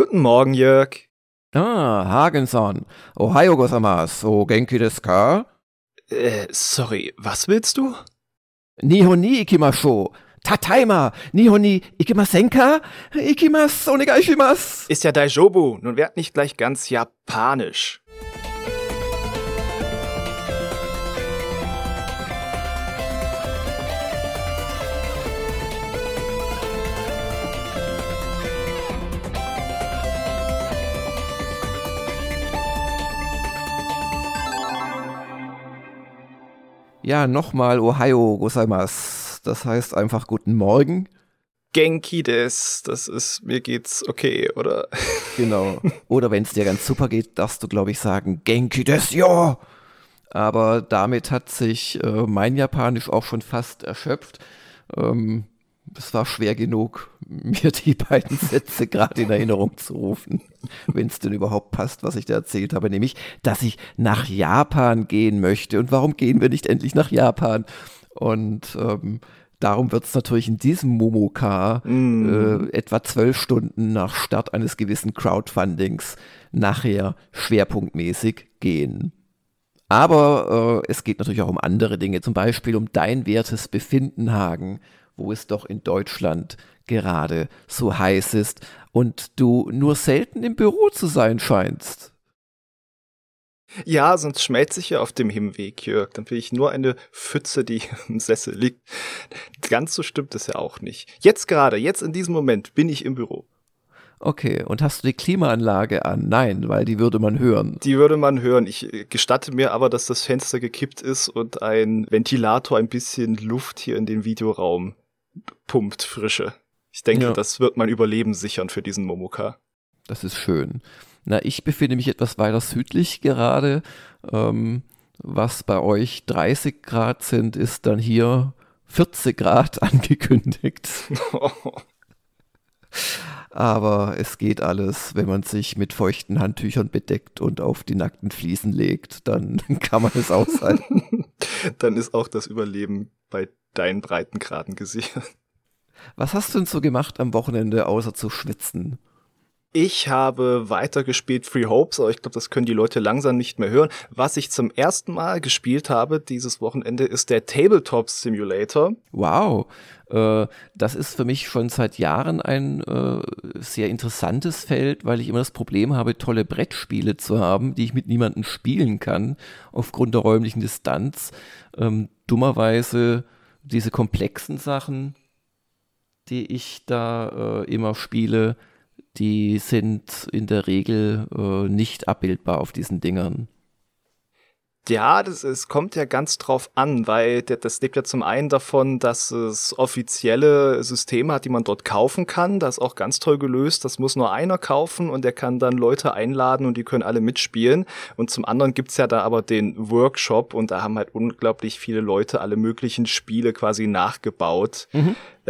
Guten Morgen, Jörg. Ah, Hagenson. Ohio gozaimasu. O genki desu ka? Äh, sorry, was willst du? Nihon ni ikimasho. Tataima. Nihon ni ikimasenka? Ikimasu onegai shimasu. Ist ja Daijobu. Nun werd nicht gleich ganz japanisch. Ja, nochmal Ohio gozaimasu. Das heißt einfach guten Morgen. Genki des, das ist, mir geht's okay, oder? Genau. Oder wenn es dir ganz super geht, darfst du, glaube ich, sagen Genki des, ja. Aber damit hat sich äh, mein Japanisch auch schon fast erschöpft. Ähm, es war schwer genug, mir die beiden Sätze gerade in Erinnerung zu rufen, wenn es denn überhaupt passt, was ich da erzählt habe, nämlich, dass ich nach Japan gehen möchte. Und warum gehen wir nicht endlich nach Japan? Und ähm, darum wird es natürlich in diesem Momoka Mm. äh, etwa zwölf Stunden nach Start eines gewissen Crowdfundings nachher schwerpunktmäßig gehen. Aber äh, es geht natürlich auch um andere Dinge, zum Beispiel um dein wertes Befinden, Hagen, wo es doch in Deutschland gerade so heiß ist und du nur selten im Büro zu sein scheinst. Ja, sonst schmelze ich ja auf dem Hinweg, Jörg. Dann will ich nur eine Pfütze, die im Sessel liegt. Ganz so stimmt es ja auch nicht. Jetzt gerade, jetzt in diesem Moment bin ich im Büro. Okay, und hast du die Klimaanlage an? Nein, weil die würde man hören. Die würde man hören. Ich äh, gestatte mir aber, dass das Fenster gekippt ist und ein Ventilator ein bisschen Luft hier in den Videoraum pumpt, frische. Ich denke, Ja. das wird mein Überleben sichern für diesen Momoka. Das ist schön. Na, ich befinde mich etwas weiter südlich gerade. Ähm, was bei euch 30 Grad sind, ist dann hier 40 Grad angekündigt. Aber es geht alles, wenn man sich mit feuchten Handtüchern bedeckt und auf die nackten Fliesen legt, dann kann man es aushalten. Dann ist auch das Überleben bei deinen Breitengraden gesichert. Was hast du denn so gemacht am Wochenende, außer zu schwitzen? Ich habe weitergespielt Free Hopes, aber ich glaube, das können die Leute langsam nicht mehr hören. Was ich zum ersten Mal gespielt habe dieses Wochenende ist der Tabletop Simulator. Wow, äh, das ist für mich schon seit Jahren ein äh, sehr interessantes Feld, weil ich immer das Problem habe, tolle Brettspiele zu haben, die ich mit niemandem spielen kann, aufgrund der räumlichen Distanz. Ähm, dummerweise diese komplexen Sachen, die ich da äh, immer spiele, die sind in der Regel äh, nicht abbildbar auf diesen Dingern. Ja, das, es kommt ja ganz drauf an, weil das lebt ja zum einen davon, dass es offizielle Systeme hat, die man dort kaufen kann. Das ist auch ganz toll gelöst. Das muss nur einer kaufen und der kann dann Leute einladen und die können alle mitspielen. Und zum anderen gibt's ja da aber den Workshop und da haben halt unglaublich viele Leute alle möglichen Spiele quasi nachgebaut.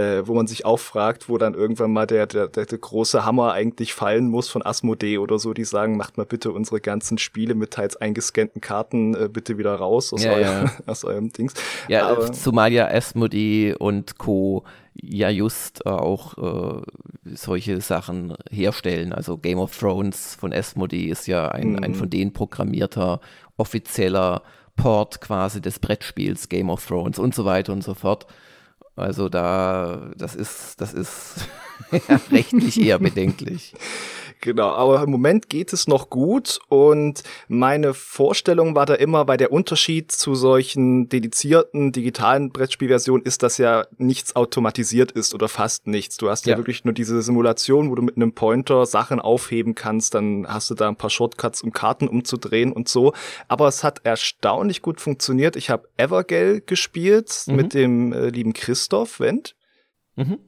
Äh, wo man sich auch fragt, wo dann irgendwann mal der, der, der, große Hammer eigentlich fallen muss von Asmodee oder so, die sagen, macht mal bitte unsere ganzen Spiele mit teils eingescannten Karten äh, bitte wieder raus aus, Ja, eurem, ja. aus eurem Dings. Ja, Aber- zumal ja Asmodee und Co. ja just äh, auch äh, solche Sachen herstellen. Also Game of Thrones von Asmodee ist ja ein, ein Mhm. von denen programmierter offizieller Port quasi des Brettspiels Game of Thrones und so weiter und so fort. Also da, das ist, das ist rechtlich eher bedenklich. Genau, aber im Moment geht es noch gut und meine Vorstellung war da immer, weil der Unterschied zu solchen dedizierten digitalen Brettspielversionen ist, dass ja nichts automatisiert ist oder fast nichts. Du hast ja, Ja. wirklich nur diese Simulation, wo du mit einem Pointer Sachen aufheben kannst, dann hast du da ein paar Shortcuts, um Karten umzudrehen und so. Aber es hat erstaunlich gut funktioniert. Ich habe Evergale gespielt Mhm. mit dem äh, lieben Christoph Wendt. Mhm.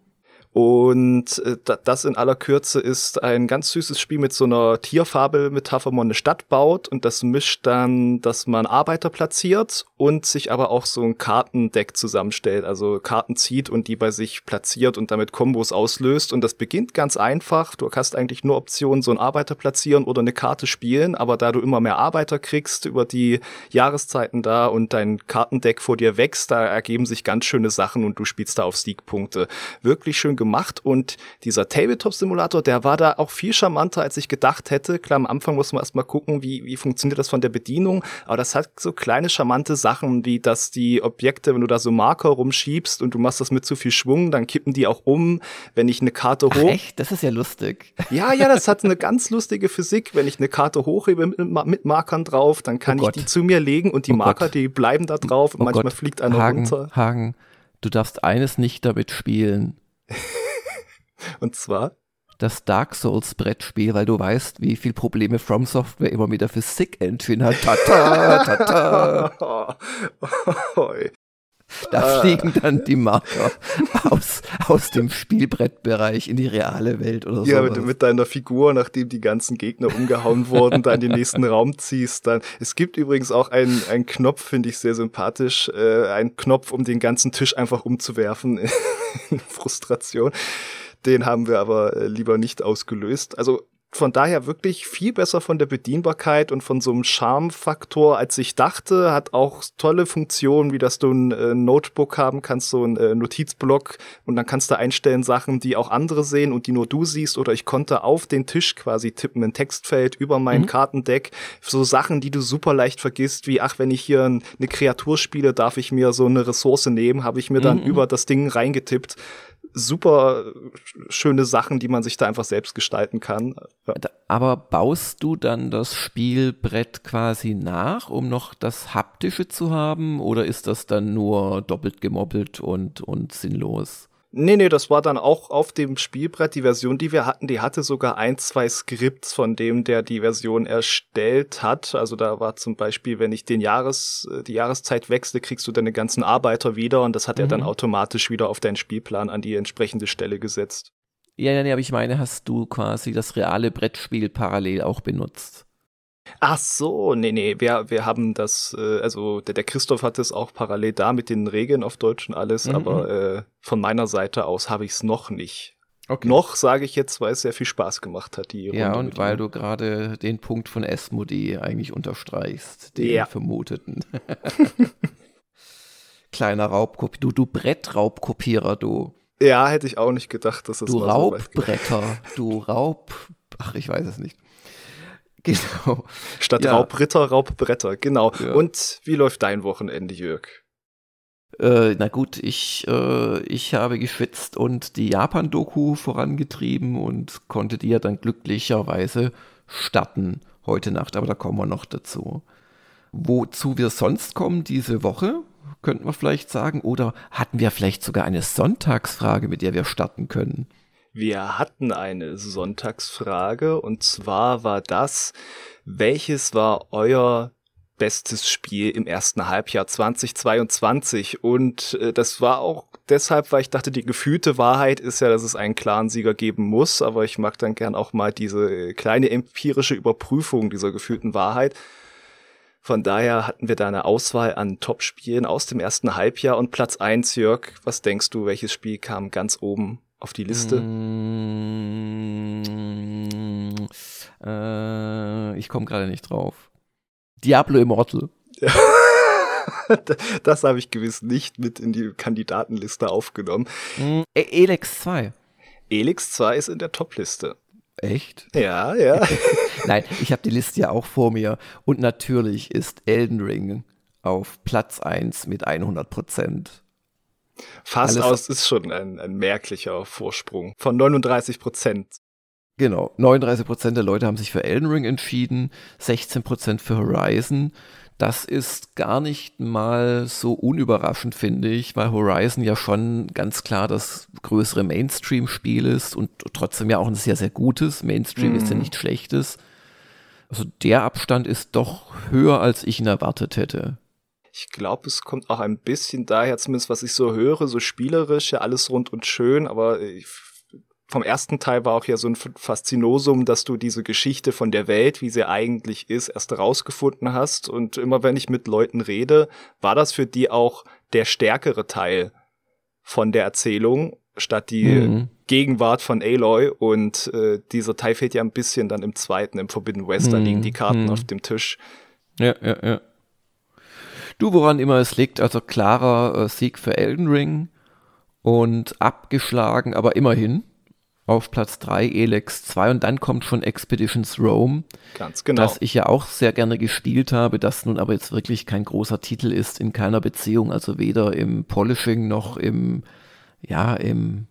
Und äh, da- das in aller Kürze ist ein ganz süßes Spiel mit so einer Tierfabelmetapher, wo man eine Stadt baut und das mischt dann, dass man Arbeiter platziert und sich aber auch so ein Kartendeck zusammenstellt, also Karten zieht und die bei sich platziert und damit Kombos auslöst. Und das beginnt ganz einfach. Du hast eigentlich nur Optionen, so einen Arbeiter platzieren oder eine Karte spielen, aber da du immer mehr Arbeiter kriegst über die Jahreszeiten da und dein Kartendeck vor dir wächst, da ergeben sich ganz schöne Sachen und du spielst da auf Siegpunkte. Wirklich schön gemacht und dieser Tabletop-Simulator, der war da auch viel charmanter, als ich gedacht hätte. Klar, am Anfang muss man erstmal gucken, wie, wie funktioniert das von der Bedienung, aber das hat so kleine charmante Sachen, wie dass die Objekte, wenn du da so Marker rumschiebst und du machst das mit zu viel Schwung, dann kippen die auch um, wenn ich eine Karte hoch... Ach echt? Das ist ja lustig. Ja, ja, das hat eine ganz lustige Physik. Wenn ich eine Karte hochhebe mit, mit Markern drauf, dann kann oh ich die zu mir legen und die oh Marker, Gott. die bleiben da drauf und oh manchmal Gott. fliegt einer Hagen, runter. Hagen, du darfst eines nicht damit spielen. und zwar? das Dark Souls Brettspiel, weil du weißt, wie viel Probleme From Software immer mit der Physik Engine hat. Tata, tata. Da fliegen dann die Marker aus, aus dem Spielbrettbereich in die reale Welt oder so. Ja, wenn du mit deiner Figur, nachdem die ganzen Gegner umgehauen wurden, da in den nächsten Raum ziehst, dann. Es gibt übrigens auch einen, einen Knopf, finde ich sehr sympathisch, äh, einen Knopf, um den ganzen Tisch einfach umzuwerfen. Frustration. Den haben wir aber äh, lieber nicht ausgelöst. Also von daher wirklich viel besser von der Bedienbarkeit und von so einem Charmfaktor, als ich dachte. Hat auch tolle Funktionen, wie dass du ein äh, Notebook haben kannst, so ein äh, Notizblock und dann kannst du einstellen Sachen, die auch andere sehen und die nur du siehst. Oder ich konnte auf den Tisch quasi tippen, ein Textfeld über mein mhm. Kartendeck. So Sachen, die du super leicht vergisst, wie ach, wenn ich hier ein, eine Kreatur spiele, darf ich mir so eine Ressource nehmen, habe ich mir dann mhm. über das Ding reingetippt super schöne Sachen, die man sich da einfach selbst gestalten kann. Aber baust du dann das Spielbrett quasi nach, um noch das Haptische zu haben, oder ist das dann nur doppelt gemoppelt und, und sinnlos? Nee, nee, das war dann auch auf dem Spielbrett. Die Version, die wir hatten, die hatte sogar ein, zwei Skripts von dem, der die Version erstellt hat. Also da war zum Beispiel, wenn ich den Jahres, die Jahreszeit wechsle, kriegst du deine ganzen Arbeiter wieder und das hat mhm. er dann mhm. automatisch wieder auf deinen Spielplan an die entsprechende Stelle gesetzt. Ja, ja, nee, aber ich meine, hast du quasi das reale Brettspiel parallel auch benutzt? Ach so, nee, nee, wir, wir haben das, äh, also der, der Christoph hat es auch parallel da mit den Regeln auf Deutsch und alles, mhm. aber äh, von meiner Seite aus habe ich es noch nicht. Okay. Noch sage ich jetzt, weil es sehr viel Spaß gemacht hat, die Ja, und weil du gerade den Punkt von Esmodi eigentlich unterstreichst, den ja. vermuteten. Kleiner Raubkopierer, du, du Brettraubkopierer, du. Ja, hätte ich auch nicht gedacht, dass es Du Raubbretter, du Raub, ach, ich weiß es nicht. Genau. Statt ja. Raubritter, Raubbretter, genau. Ja. Und wie läuft dein Wochenende, Jörg? Äh, na gut, ich, äh, ich habe geschwitzt und die Japan-Doku vorangetrieben und konnte die ja dann glücklicherweise starten heute Nacht, aber da kommen wir noch dazu. Wozu wir sonst kommen diese Woche, könnten wir vielleicht sagen, oder hatten wir vielleicht sogar eine Sonntagsfrage, mit der wir starten können? Wir hatten eine Sonntagsfrage und zwar war das, welches war euer bestes Spiel im ersten Halbjahr 2022? Und äh, das war auch deshalb, weil ich dachte, die gefühlte Wahrheit ist ja, dass es einen klaren Sieger geben muss, aber ich mag dann gern auch mal diese kleine empirische Überprüfung dieser gefühlten Wahrheit. Von daher hatten wir da eine Auswahl an Top-Spielen aus dem ersten Halbjahr und Platz eins, Jörg, was denkst du, welches Spiel kam ganz oben auf die Liste? Mm, äh, ich komme gerade nicht drauf. Diablo Immortal. das habe ich gewiss nicht mit in die Kandidatenliste aufgenommen. Mm, e Elex 2. Elex 2 ist in der Topliste. Echt? Ja, ja. Nein, ich habe die Liste ja auch vor mir. Und natürlich ist Elden Ring auf Platz 1 mit 100 Prozent. Fast Alles aus ist schon ein, ein merklicher Vorsprung von 39 Prozent. Genau, 39 Prozent der Leute haben sich für Elden Ring entschieden, 16 Prozent für Horizon. Das ist gar nicht mal so unüberraschend, finde ich, weil Horizon ja schon ganz klar das größere Mainstream-Spiel ist und trotzdem ja auch ein sehr, sehr gutes. Mainstream mm. ist ja mhm. nicht schlechtes. Also der Abstand ist doch höher, als ich ihn erwartet hätte. Ich glaube, es kommt auch ein bisschen daher, zumindest was ich so höre, so spielerisch, ja alles rund und schön, aber ich, vom ersten Teil war auch ja so ein Faszinosum, dass du diese Geschichte von der Welt, wie sie eigentlich ist, erst rausgefunden hast. Und immer wenn ich mit Leuten rede, war das für die auch der stärkere Teil von der Erzählung, statt die mhm. Gegenwart von Aloy. Und äh, dieser Teil fehlt ja ein bisschen dann im zweiten, im Forbidden West, mhm. da liegen die Karten mhm. auf dem Tisch. Ja, ja, ja. Du, woran immer es liegt, also klarer äh, Sieg für Elden Ring. Und abgeschlagen, aber immerhin auf Platz 3 Elex 2 und dann kommt schon Expeditions Rome. Ganz genau. Das ich ja auch sehr gerne gespielt habe, das nun aber jetzt wirklich kein großer Titel ist in keiner Beziehung, also weder im Polishing noch im, ja, im,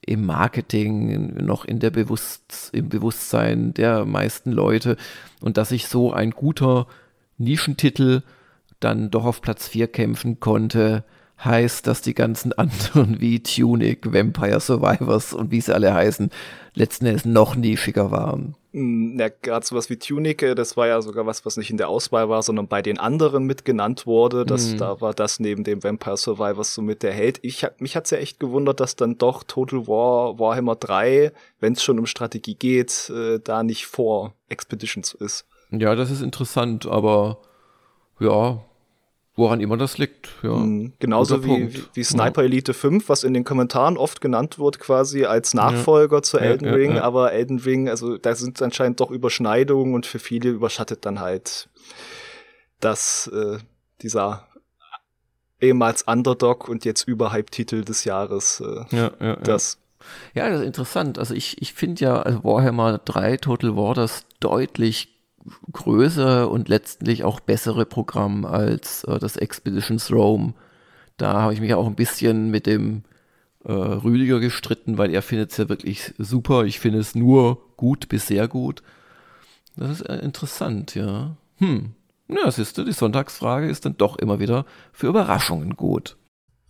im Marketing, noch in der Bewusst, im Bewusstsein der meisten Leute und dass ich so ein guter Nischentitel dann doch auf Platz 4 kämpfen konnte, heißt, dass die ganzen anderen wie Tunic, Vampire Survivors und wie sie alle heißen, letzten Endes noch nischiger waren. Hm, ja, gerade sowas wie Tunic, äh, das war ja sogar was, was nicht in der Auswahl war, sondern bei den anderen mitgenannt wurde. Das, mm. Da war das neben dem Vampire Survivors so mit der Held. Ich, mich hat's ja echt gewundert, dass dann doch Total War Warhammer 3, wenn es schon um Strategie geht, äh, da nicht vor Expeditions ist. Ja, das ist interessant, aber ja, Woran immer das liegt. Ja. Mhm, genauso wie, wie, wie, Sniper Elite 5, was in den Kommentaren oft genannt wird, quasi als Nachfolger ja. zu Elden ja, Ring. Ja, aber Elden Ring, also da sind anscheinend doch Überschneidungen und für viele überschattet dann halt das, äh, dieser ehemals Underdog und jetzt Überhype-Titel des Jahres. Äh, ja, ja, das. Ja, das ist interessant. Also ich, ich finde ja also Warhammer 3 Total War das deutlich größere und letztlich auch bessere Programm als äh, das Expeditions Rome. Da habe ich mich auch ein bisschen mit dem äh, Rüdiger gestritten, weil er findet es ja wirklich super. Ich finde es nur gut bis sehr gut. Das ist äh, interessant, ja. Hm. Ja, siehst du, die Sonntagsfrage ist dann doch immer wieder für Überraschungen gut.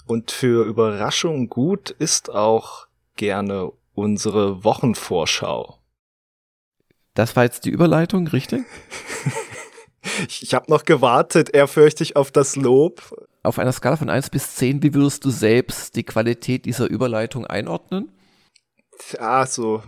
Und für Überraschungen gut ist auch gerne unsere Wochenvorschau. Das war jetzt die Überleitung, richtig? ich ich habe noch gewartet, ehrfürchtig auf das Lob. Auf einer Skala von 1 bis 10, wie würdest du selbst die Qualität dieser Überleitung einordnen? Ja, so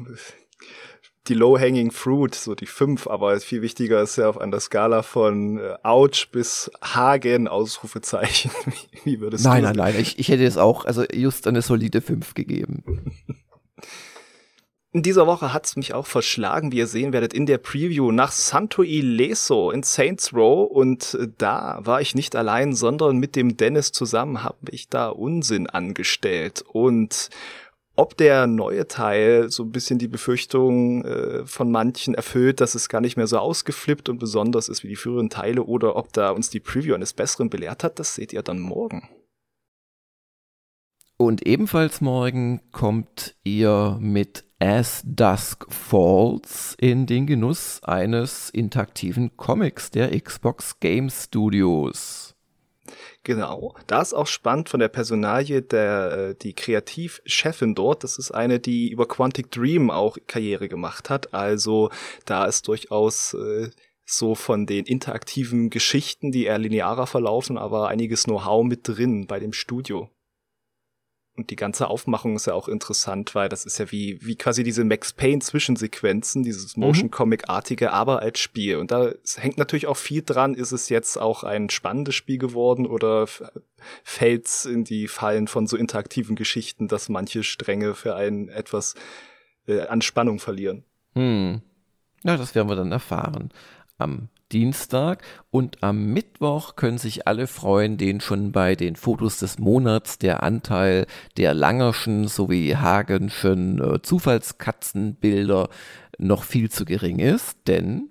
die Low-Hanging Fruit, so die 5, aber viel wichtiger ist ja auf einer Skala von äh, Ouch bis Hagen, Ausrufezeichen. wie würdest nein, du Nein, nein, nein, ich, ich hätte es auch, also just eine solide 5 gegeben. In dieser Woche hat's mich auch verschlagen, wie ihr sehen werdet, in der Preview nach Santo Ileso in Saints Row und äh, da war ich nicht allein, sondern mit dem Dennis zusammen habe ich da Unsinn angestellt und ob der neue Teil so ein bisschen die Befürchtung äh, von manchen erfüllt, dass es gar nicht mehr so ausgeflippt und besonders ist wie die früheren Teile oder ob da uns die Preview eines Besseren belehrt hat, das seht ihr dann morgen. Und ebenfalls morgen kommt ihr mit As Dusk Falls in den Genuss eines interaktiven Comics der Xbox Game Studios. Genau, da ist auch spannend von der Personalie der äh, die Kreativchefin dort. Das ist eine, die über Quantic Dream auch Karriere gemacht hat. Also da ist durchaus äh, so von den interaktiven Geschichten, die eher linearer verlaufen, aber einiges Know-how mit drin bei dem Studio. Und die ganze Aufmachung ist ja auch interessant, weil das ist ja wie, wie quasi diese Max Payne Zwischensequenzen, dieses mhm. Motion Comic-artige, aber als Spiel. Und da hängt natürlich auch viel dran, ist es jetzt auch ein spannendes Spiel geworden oder fällt's in die Fallen von so interaktiven Geschichten, dass manche Stränge für einen etwas äh, an Spannung verlieren. Hm. Ja, das werden wir dann erfahren. Am Dienstag. Und am Mittwoch können sich alle freuen, denen schon bei den Fotos des Monats der Anteil der Langerschen sowie Hagenschen äh, Zufallskatzenbilder noch viel zu gering ist, denn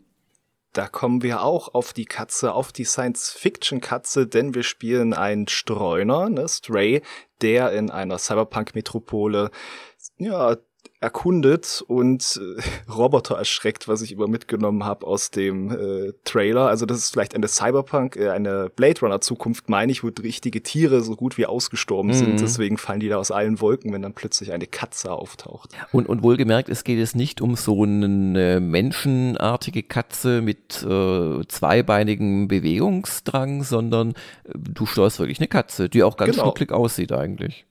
da kommen wir auch auf die Katze, auf die Science-Fiction-Katze, denn wir spielen einen Streuner, ne, Stray, der in einer Cyberpunk-Metropole ja, erkundet und äh, Roboter erschreckt, was ich immer mitgenommen habe aus dem äh, Trailer. Also das ist vielleicht eine Cyberpunk, äh, eine Blade Runner Zukunft, meine ich, wo richtige Tiere so gut wie ausgestorben mhm. sind. Deswegen fallen die da aus allen Wolken, wenn dann plötzlich eine Katze auftaucht. Und, und wohlgemerkt, es geht jetzt nicht um so eine menschenartige Katze mit äh, zweibeinigem Bewegungsdrang, sondern äh, du steuerst wirklich eine Katze, die auch ganz genau. aussieht eigentlich.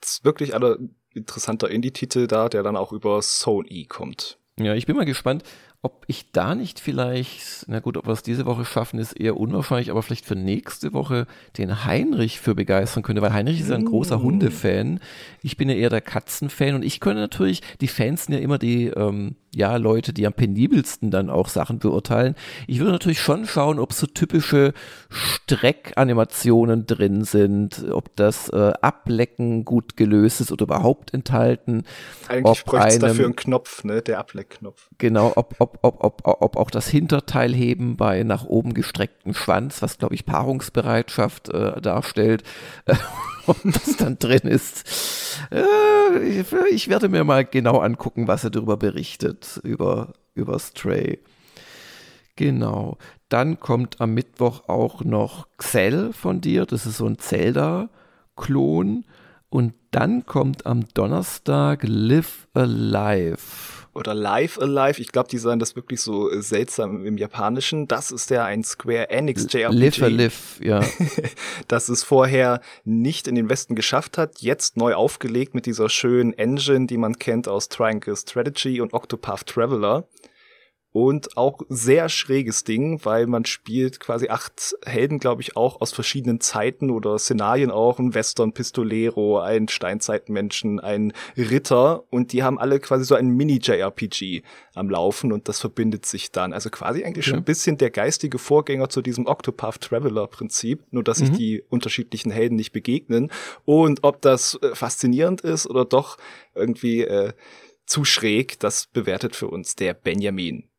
Das ist wirklich alle interessanter Indie-Titel da, der dann auch über Sony kommt. Ja, ich bin mal gespannt, ob ich da nicht vielleicht, na gut, ob wir es diese Woche schaffen, ist eher unwahrscheinlich, aber vielleicht für nächste Woche den Heinrich für begeistern könnte, weil Heinrich ist ja ein großer mm. Hundefan. Ich bin ja eher der Katzenfan und ich könnte natürlich, die Fans sind ja immer die, ähm, ja, Leute, die am penibelsten dann auch Sachen beurteilen. Ich würde natürlich schon schauen, ob so typische Streckanimationen drin sind, ob das äh, Ablecken gut gelöst ist oder überhaupt enthalten. Eigentlich bräuchte es dafür einen Knopf, ne, der Ableckknopf. Genau, ob, ob, ob, ob, ob auch das Hinterteilheben bei nach oben gestrecktem Schwanz, was glaube ich Paarungsbereitschaft äh, darstellt, äh, ob das dann drin ist. Äh, ich, ich werde mir mal genau angucken, was er darüber berichtet, über, über Stray. Genau. Dann kommt am Mittwoch auch noch Xell von dir. Das ist so ein Zelda-Klon. Und dann kommt am Donnerstag Live Alive oder Live Alive. Ich glaube, die sagen das wirklich so äh, seltsam im Japanischen. Das ist ja ein Square Enix JRPG. Live Alive, ja. das es vorher nicht in den Westen geschafft hat, jetzt neu aufgelegt mit dieser schönen Engine, die man kennt aus Triangle Strategy und Octopath Traveler. Und auch sehr schräges Ding, weil man spielt quasi acht Helden, glaube ich, auch aus verschiedenen Zeiten oder Szenarien auch. Ein Western-Pistolero, ein Steinzeitmenschen, ein Ritter. Und die haben alle quasi so ein Mini-JRPG am Laufen und das verbindet sich dann. Also quasi eigentlich ja. schon ein bisschen der geistige Vorgänger zu diesem Octopath Traveler-Prinzip, nur dass sich mhm. die unterschiedlichen Helden nicht begegnen. Und ob das äh, faszinierend ist oder doch irgendwie äh, zu schräg, das bewertet für uns der Benjamin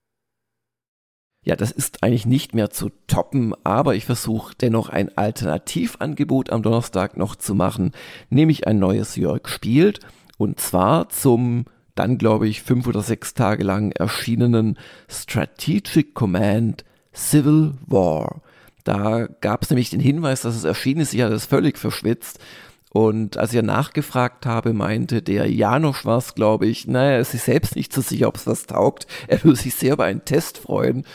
ja, das ist eigentlich nicht mehr zu toppen, aber ich versuche dennoch ein Alternativangebot am Donnerstag noch zu machen, nämlich ein neues Jörg spielt und zwar zum dann glaube ich fünf oder sechs Tage lang erschienenen Strategic Command Civil War. Da gab es nämlich den Hinweis, dass es erschienen ist, ich hatte es völlig verschwitzt und als ich nachgefragt habe, meinte der Janosch war es, glaube ich, naja, er ist sich selbst nicht so sicher, ob es was taugt. Er würde sich sehr über einen Test freuen.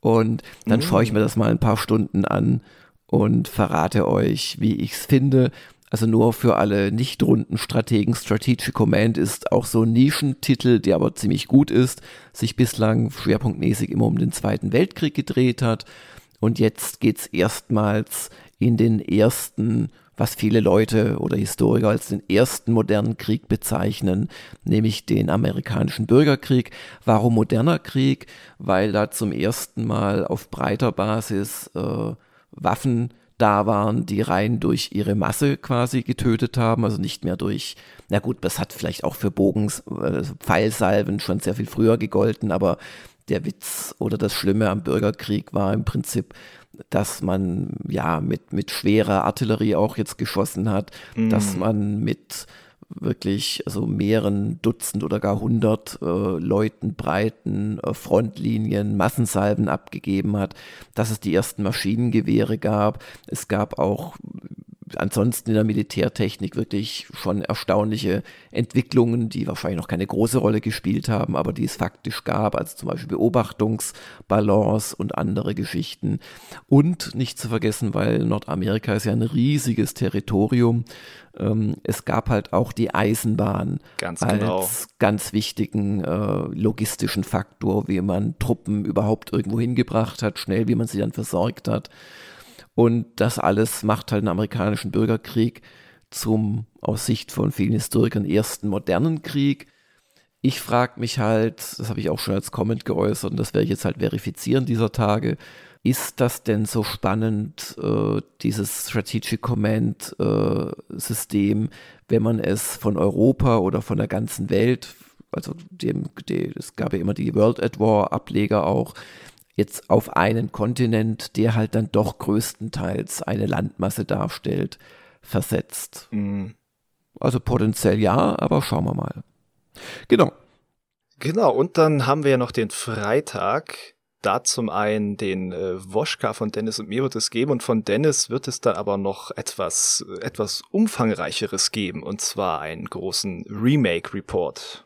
Und dann mhm. schaue ich mir das mal ein paar Stunden an und verrate euch, wie ich es finde. Also nur für alle nicht runden Strategen. Strategic Command ist auch so ein Nischentitel, der aber ziemlich gut ist, sich bislang schwerpunktmäßig immer um den Zweiten Weltkrieg gedreht hat. Und jetzt geht's erstmals in den ersten was viele Leute oder Historiker als den ersten modernen Krieg bezeichnen, nämlich den amerikanischen Bürgerkrieg. Warum moderner Krieg? Weil da zum ersten Mal auf breiter Basis äh, Waffen da waren, die rein durch ihre Masse quasi getötet haben, also nicht mehr durch, na gut, das hat vielleicht auch für Bogens, äh, Pfeilsalven schon sehr viel früher gegolten, aber der Witz oder das Schlimme am Bürgerkrieg war im Prinzip, dass man ja mit, mit schwerer Artillerie auch jetzt geschossen hat, mhm. dass man mit wirklich also mehreren Dutzend oder gar hundert äh, Leuten breiten äh, Frontlinien Massensalben abgegeben hat, dass es die ersten Maschinengewehre gab. Es gab auch ansonsten in der Militärtechnik wirklich schon erstaunliche Entwicklungen, die wahrscheinlich noch keine große Rolle gespielt haben, aber die es faktisch gab, also zum Beispiel Beobachtungsbalance und andere Geschichten. Und nicht zu vergessen, weil Nordamerika ist ja ein riesiges Territorium, ähm, es gab halt auch die Eisenbahn ganz als genau. ganz wichtigen äh, logistischen Faktor, wie man Truppen überhaupt irgendwo hingebracht hat, schnell, wie man sie dann versorgt hat. Und das alles macht halt den amerikanischen Bürgerkrieg zum, aus Sicht von vielen Historikern, ersten modernen Krieg. Ich frage mich halt, das habe ich auch schon als Comment geäußert und das werde ich jetzt halt verifizieren dieser Tage, ist das denn so spannend, äh, dieses Strategic Command äh, System, wenn man es von Europa oder von der ganzen Welt, also dem, dem, es gab ja immer die World at War Ableger auch, jetzt auf einen Kontinent, der halt dann doch größtenteils eine Landmasse darstellt, versetzt. Mhm. Also potenziell ja, aber schauen wir mal. Genau. Genau, und dann haben wir ja noch den Freitag. Da zum einen den äh, Woschka von Dennis und mir wird es geben und von Dennis wird es dann aber noch etwas, etwas umfangreicheres geben und zwar einen großen Remake-Report.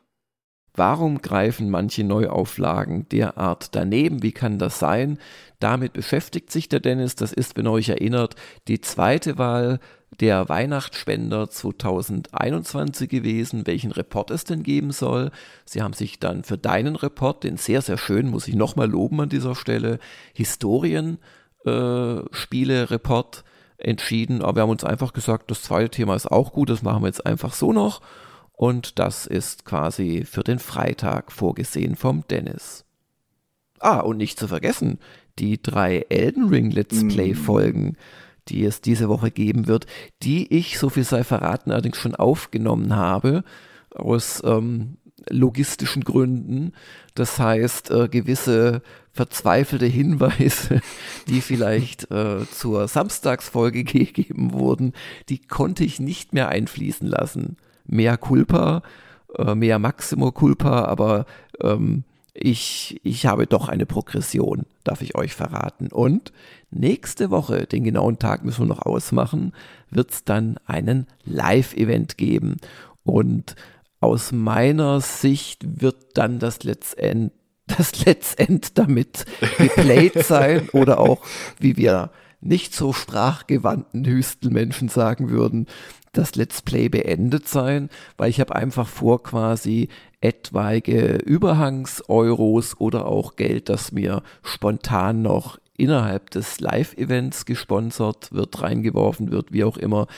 Warum greifen manche Neuauflagen derart daneben? Wie kann das sein? Damit beschäftigt sich der Dennis. Das ist, wenn ihr euch erinnert, die zweite Wahl der Weihnachtsspender 2021 gewesen, welchen Report es denn geben soll. Sie haben sich dann für deinen Report, den sehr, sehr schön, muss ich nochmal loben an dieser Stelle, Historien-Spiele-Report äh, entschieden. Aber wir haben uns einfach gesagt, das zweite Thema ist auch gut, das machen wir jetzt einfach so noch. Und das ist quasi für den Freitag vorgesehen vom Dennis. Ah, und nicht zu vergessen, die drei Elden Ring Let's Play Folgen, die es diese Woche geben wird, die ich, so viel sei verraten, allerdings schon aufgenommen habe, aus ähm, logistischen Gründen. Das heißt, äh, gewisse verzweifelte Hinweise, die vielleicht äh, zur Samstagsfolge gegeben wurden, die konnte ich nicht mehr einfließen lassen. Mehr Culpa, äh, mehr Maximo Culpa, aber ähm, ich, ich habe doch eine Progression, darf ich euch verraten. Und nächste Woche, den genauen Tag müssen wir noch ausmachen, wird es dann einen Live-Event geben. Und aus meiner Sicht wird dann das letztend, das letztend damit geplayt sein oder auch, wie wir nicht so sprachgewandten Hüstelmenschen sagen würden, das Let's Play beendet sein, weil ich habe einfach vor, quasi etwaige Überhangs-Euros oder auch Geld, das mir spontan noch innerhalb des Live-Events gesponsert wird, reingeworfen wird, wie auch immer,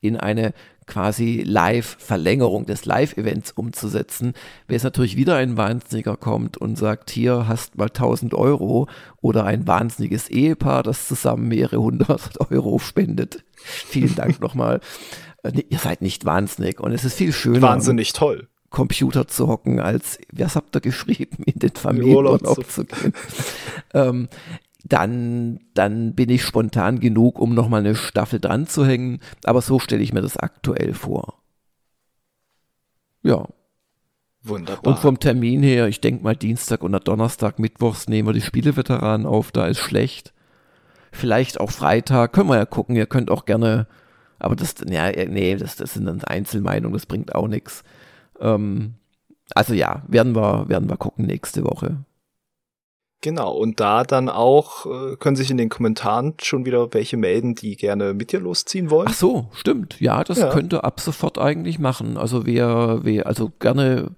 in eine quasi Live-Verlängerung des Live-Events umzusetzen. Wenn es natürlich wieder ein Wahnsinniger kommt und sagt, hier hast mal 1000 Euro oder ein wahnsinniges Ehepaar, das zusammen mehrere hundert Euro spendet. Vielen Dank nochmal. Äh, ihr seid nicht wahnsinnig und es ist viel schöner. Wahnsinnig toll. Computer zu hocken, als, was habt ihr geschrieben, in den Familienurlaub zu gehen. ähm, dann, dann bin ich spontan genug, um nochmal eine Staffel dran zu hängen. Aber so stelle ich mir das aktuell vor. Ja. Wunderbar. Und vom Termin her, ich denke mal Dienstag oder Donnerstag, Mittwochs nehmen wir die Spieleveteranen auf, da ist schlecht. Vielleicht auch Freitag, können wir ja gucken, ihr könnt auch gerne, aber das, ja, nee, das, das sind dann Einzelmeinungen, das bringt auch nichts. Ähm, also ja, werden wir, werden wir gucken nächste Woche. Genau, und da dann auch äh, können sich in den Kommentaren schon wieder welche melden, die gerne mit dir losziehen wollen. Ach so, stimmt. Ja, das ja. könnte ab sofort eigentlich machen. Also wer, wer also gerne,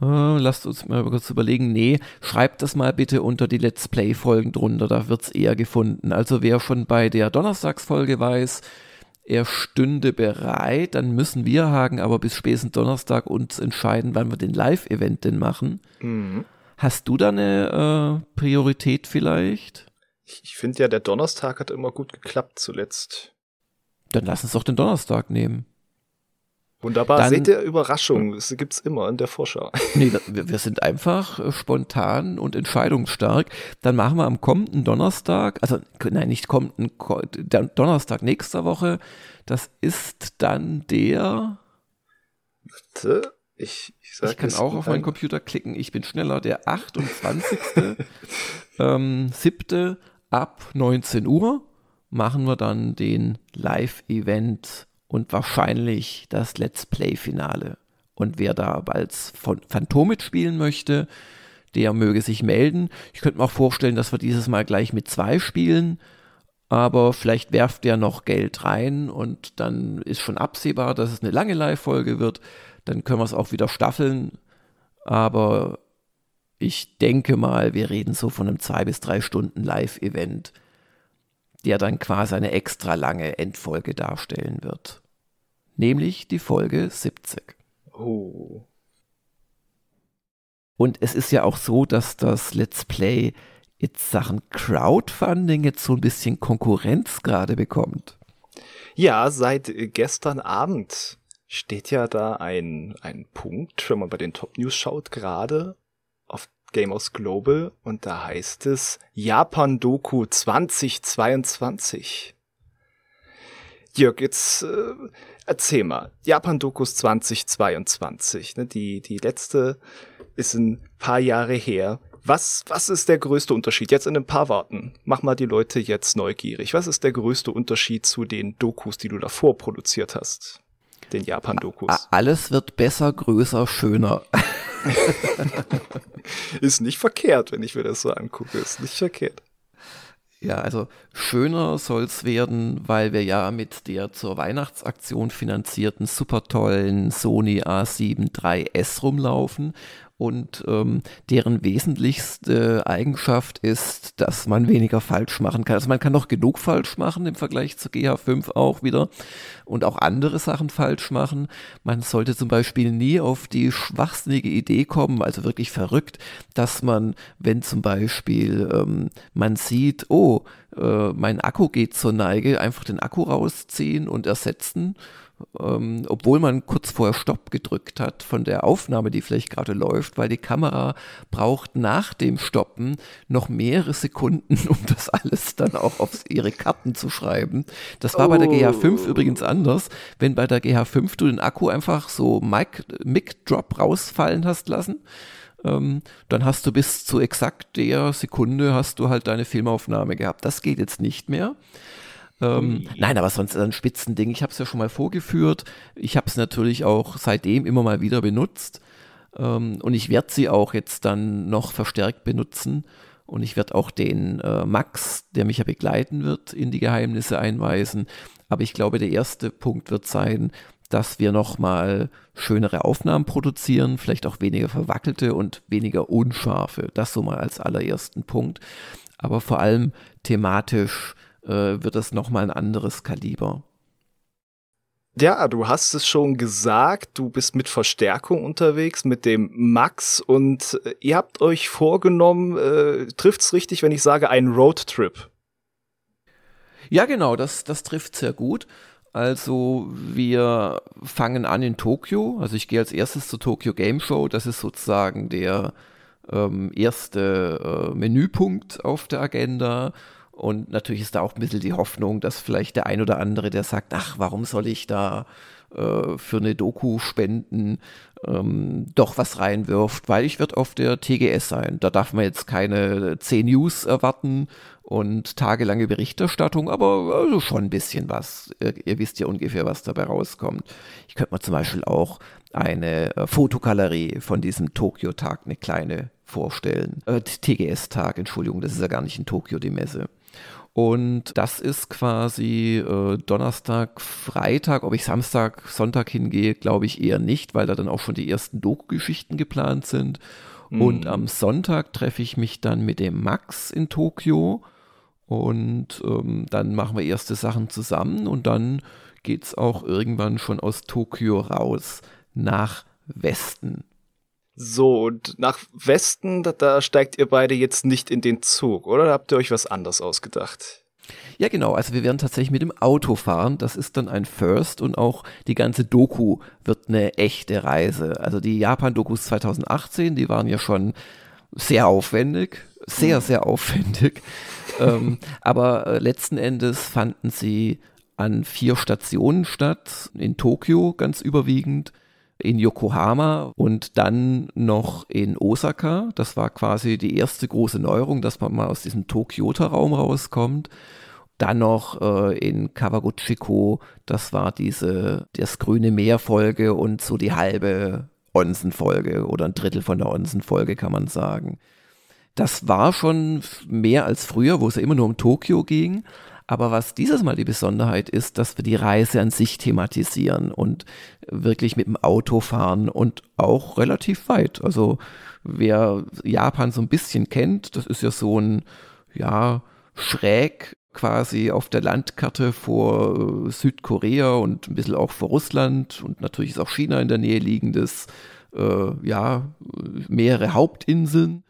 äh, lasst uns mal kurz überlegen, nee, schreibt das mal bitte unter die Let's Play-Folgen drunter, da wird's eher gefunden. Also wer schon bei der Donnerstagsfolge weiß, er stünde bereit, dann müssen wir Hagen aber bis spätestens Donnerstag uns entscheiden, wann wir den Live-Event denn machen. Mhm. Hast du da eine äh, Priorität vielleicht? Ich, ich finde ja, der Donnerstag hat immer gut geklappt zuletzt. Dann lass uns doch den Donnerstag nehmen. Wunderbar. Dann, Seht ihr Überraschungen? Das gibt's immer in der Vorschau. Nee, wir, sind einfach äh, spontan und entscheidungsstark. Dann machen wir am kommenden Donnerstag, also nein, nicht kommenden Donnerstag nächster Woche. Das ist dann der. Bitte? Ich, ich, ich kann auch auf meinen Computer klicken. Ich bin schneller. Der 28. ähm, 7. ab 19 Uhr machen wir dann den Live-Event und wahrscheinlich das Let's Play-Finale. Und wer da als Phantom mitspielen möchte, der möge sich melden. Ich könnte mir auch vorstellen, dass wir dieses Mal gleich mit zwei spielen, aber vielleicht werft der noch Geld rein und dann ist schon absehbar, dass es eine lange Live-Folge wird dann können wir es auch wieder staffeln. Aber ich denke mal, wir reden so von einem zwei bis drei Stunden Live-Event, der dann quasi eine extra lange Endfolge darstellen wird. Nämlich die Folge 70. Oh. Und es ist ja auch so, dass das Let's Play jetzt Sachen Crowdfunding jetzt so ein bisschen Konkurrenz gerade bekommt. Ja, seit gestern Abend steht ja da ein, ein Punkt, wenn man bei den Top News schaut, gerade auf Gamers Global und da heißt es Japan Doku 2022. Jörg, jetzt äh, erzähl mal. Japan Dokus 2022, ne? die, die letzte ist ein paar Jahre her. Was, was ist der größte Unterschied? Jetzt in ein paar Worten. Mach mal die Leute jetzt neugierig. Was ist der größte Unterschied zu den Dokus, die du davor produziert hast? den Japan-Dokus. Alles wird besser, größer, schöner. ist nicht verkehrt, wenn ich mir das so angucke. Ist nicht verkehrt. Ja, also schöner soll es werden, weil wir ja mit der zur Weihnachtsaktion finanzierten super tollen Sony A7 III S rumlaufen und ähm, deren wesentlichste Eigenschaft ist, dass man weniger falsch machen kann. Also man kann noch genug falsch machen im Vergleich zu GH5 auch wieder und auch andere Sachen falsch machen. Man sollte zum Beispiel nie auf die schwachsinnige Idee kommen, also wirklich verrückt, dass man, wenn zum Beispiel ähm, man sieht, oh, äh, mein Akku geht zur Neige, einfach den Akku rausziehen und ersetzen ähm, obwohl man kurz vorher Stopp gedrückt hat von der Aufnahme, die vielleicht gerade läuft, weil die Kamera braucht nach dem Stoppen noch mehrere Sekunden, um das alles dann auch auf ihre Karten zu schreiben. Das war oh. bei der GH5 übrigens anders. Wenn bei der GH5 du den Akku einfach so Mic-Drop rausfallen hast lassen, ähm, dann hast du bis zu exakt der Sekunde hast du halt deine Filmaufnahme gehabt. Das geht jetzt nicht mehr. Ähm, nein, aber sonst ein Spitzending. Ich habe es ja schon mal vorgeführt. Ich habe es natürlich auch seitdem immer mal wieder benutzt. Ähm, und ich werde sie auch jetzt dann noch verstärkt benutzen. Und ich werde auch den äh, Max, der mich ja begleiten wird, in die Geheimnisse einweisen. Aber ich glaube, der erste Punkt wird sein, dass wir nochmal schönere Aufnahmen produzieren, vielleicht auch weniger verwackelte und weniger unscharfe. Das so mal als allerersten Punkt. Aber vor allem thematisch wird es nochmal ein anderes Kaliber. Ja, du hast es schon gesagt, du bist mit Verstärkung unterwegs, mit dem Max und äh, ihr habt euch vorgenommen, äh, trifft's richtig, wenn ich sage, ein Roadtrip? Ja, genau, das, das trifft sehr gut. Also wir fangen an in Tokio. Also ich gehe als erstes zur Tokyo Game Show. Das ist sozusagen der ähm, erste äh, Menüpunkt auf der Agenda. Und natürlich ist da auch ein bisschen die Hoffnung, dass vielleicht der ein oder andere, der sagt, ach, warum soll ich da äh, für eine Doku spenden, ähm, doch was reinwirft, weil ich werde auf der TGS sein. Da darf man jetzt keine 10 News erwarten und tagelange Berichterstattung, aber also schon ein bisschen was. Ihr, ihr, wisst ja ungefähr, was dabei rauskommt. Ich könnte mir zum Beispiel auch eine äh, Fotogalerie von diesem Tokio-Tag, eine kleine vorstellen. Äh, TGS-Tag, Entschuldigung, das ist ja gar nicht in Tokio die Messe. Und das ist quasi äh, Donnerstag, Freitag. Ob ich Samstag, Sonntag hingehe, glaube ich eher nicht, weil da dann auch schon die ersten Doku-Geschichten geplant sind. Mhm. Und am Sonntag treffe ich mich dann mit dem Max in Tokio. Und ähm, dann machen wir erste Sachen zusammen und dann geht es auch irgendwann schon aus Tokio raus nach Westen. So, und nach Westen, da, da, steigt ihr beide jetzt nicht in den Zug, oder? Da habt ihr euch was anderes ausgedacht? Ja, genau. Also wir werden tatsächlich mit dem Auto fahren. Das ist dann ein First und auch die ganze Doku wird eine echte Reise. Also die Japan-Dokus 2018, die waren ja schon sehr aufwendig, sehr, mhm. sehr aufwendig. ähm, aber äh, letzten Endes fanden sie an vier Stationen statt, in Tokio ganz überwiegend, in Yokohama und dann noch in Osaka. Das war quasi die erste große Neuerung, dass man mal aus diesem Tokyota-Raum rauskommt. Dann noch äh, in Kawaguchiko, das war diese, das grüne Meer-Folge und so die halbe Onsen-Folge oder ein Drittel von der Onsen-Folge, kann man sagen. Das war schon mehr als früher, wo es immer nur um Tokio ging. Aber was dieses Mal die Besonderheit ist, dass wir die Reise an sich thematisieren und wirklich mit dem Auto fahren und auch relativ weit. Also wer Japan so ein bisschen kennt, das ist ja so ein, ja, schräg quasi auf der Landkarte vor äh, Südkorea und ein bisschen auch vor Russland und natürlich ist auch China in der Nähe liegendes, äh, ja, mehrere Hauptinseln.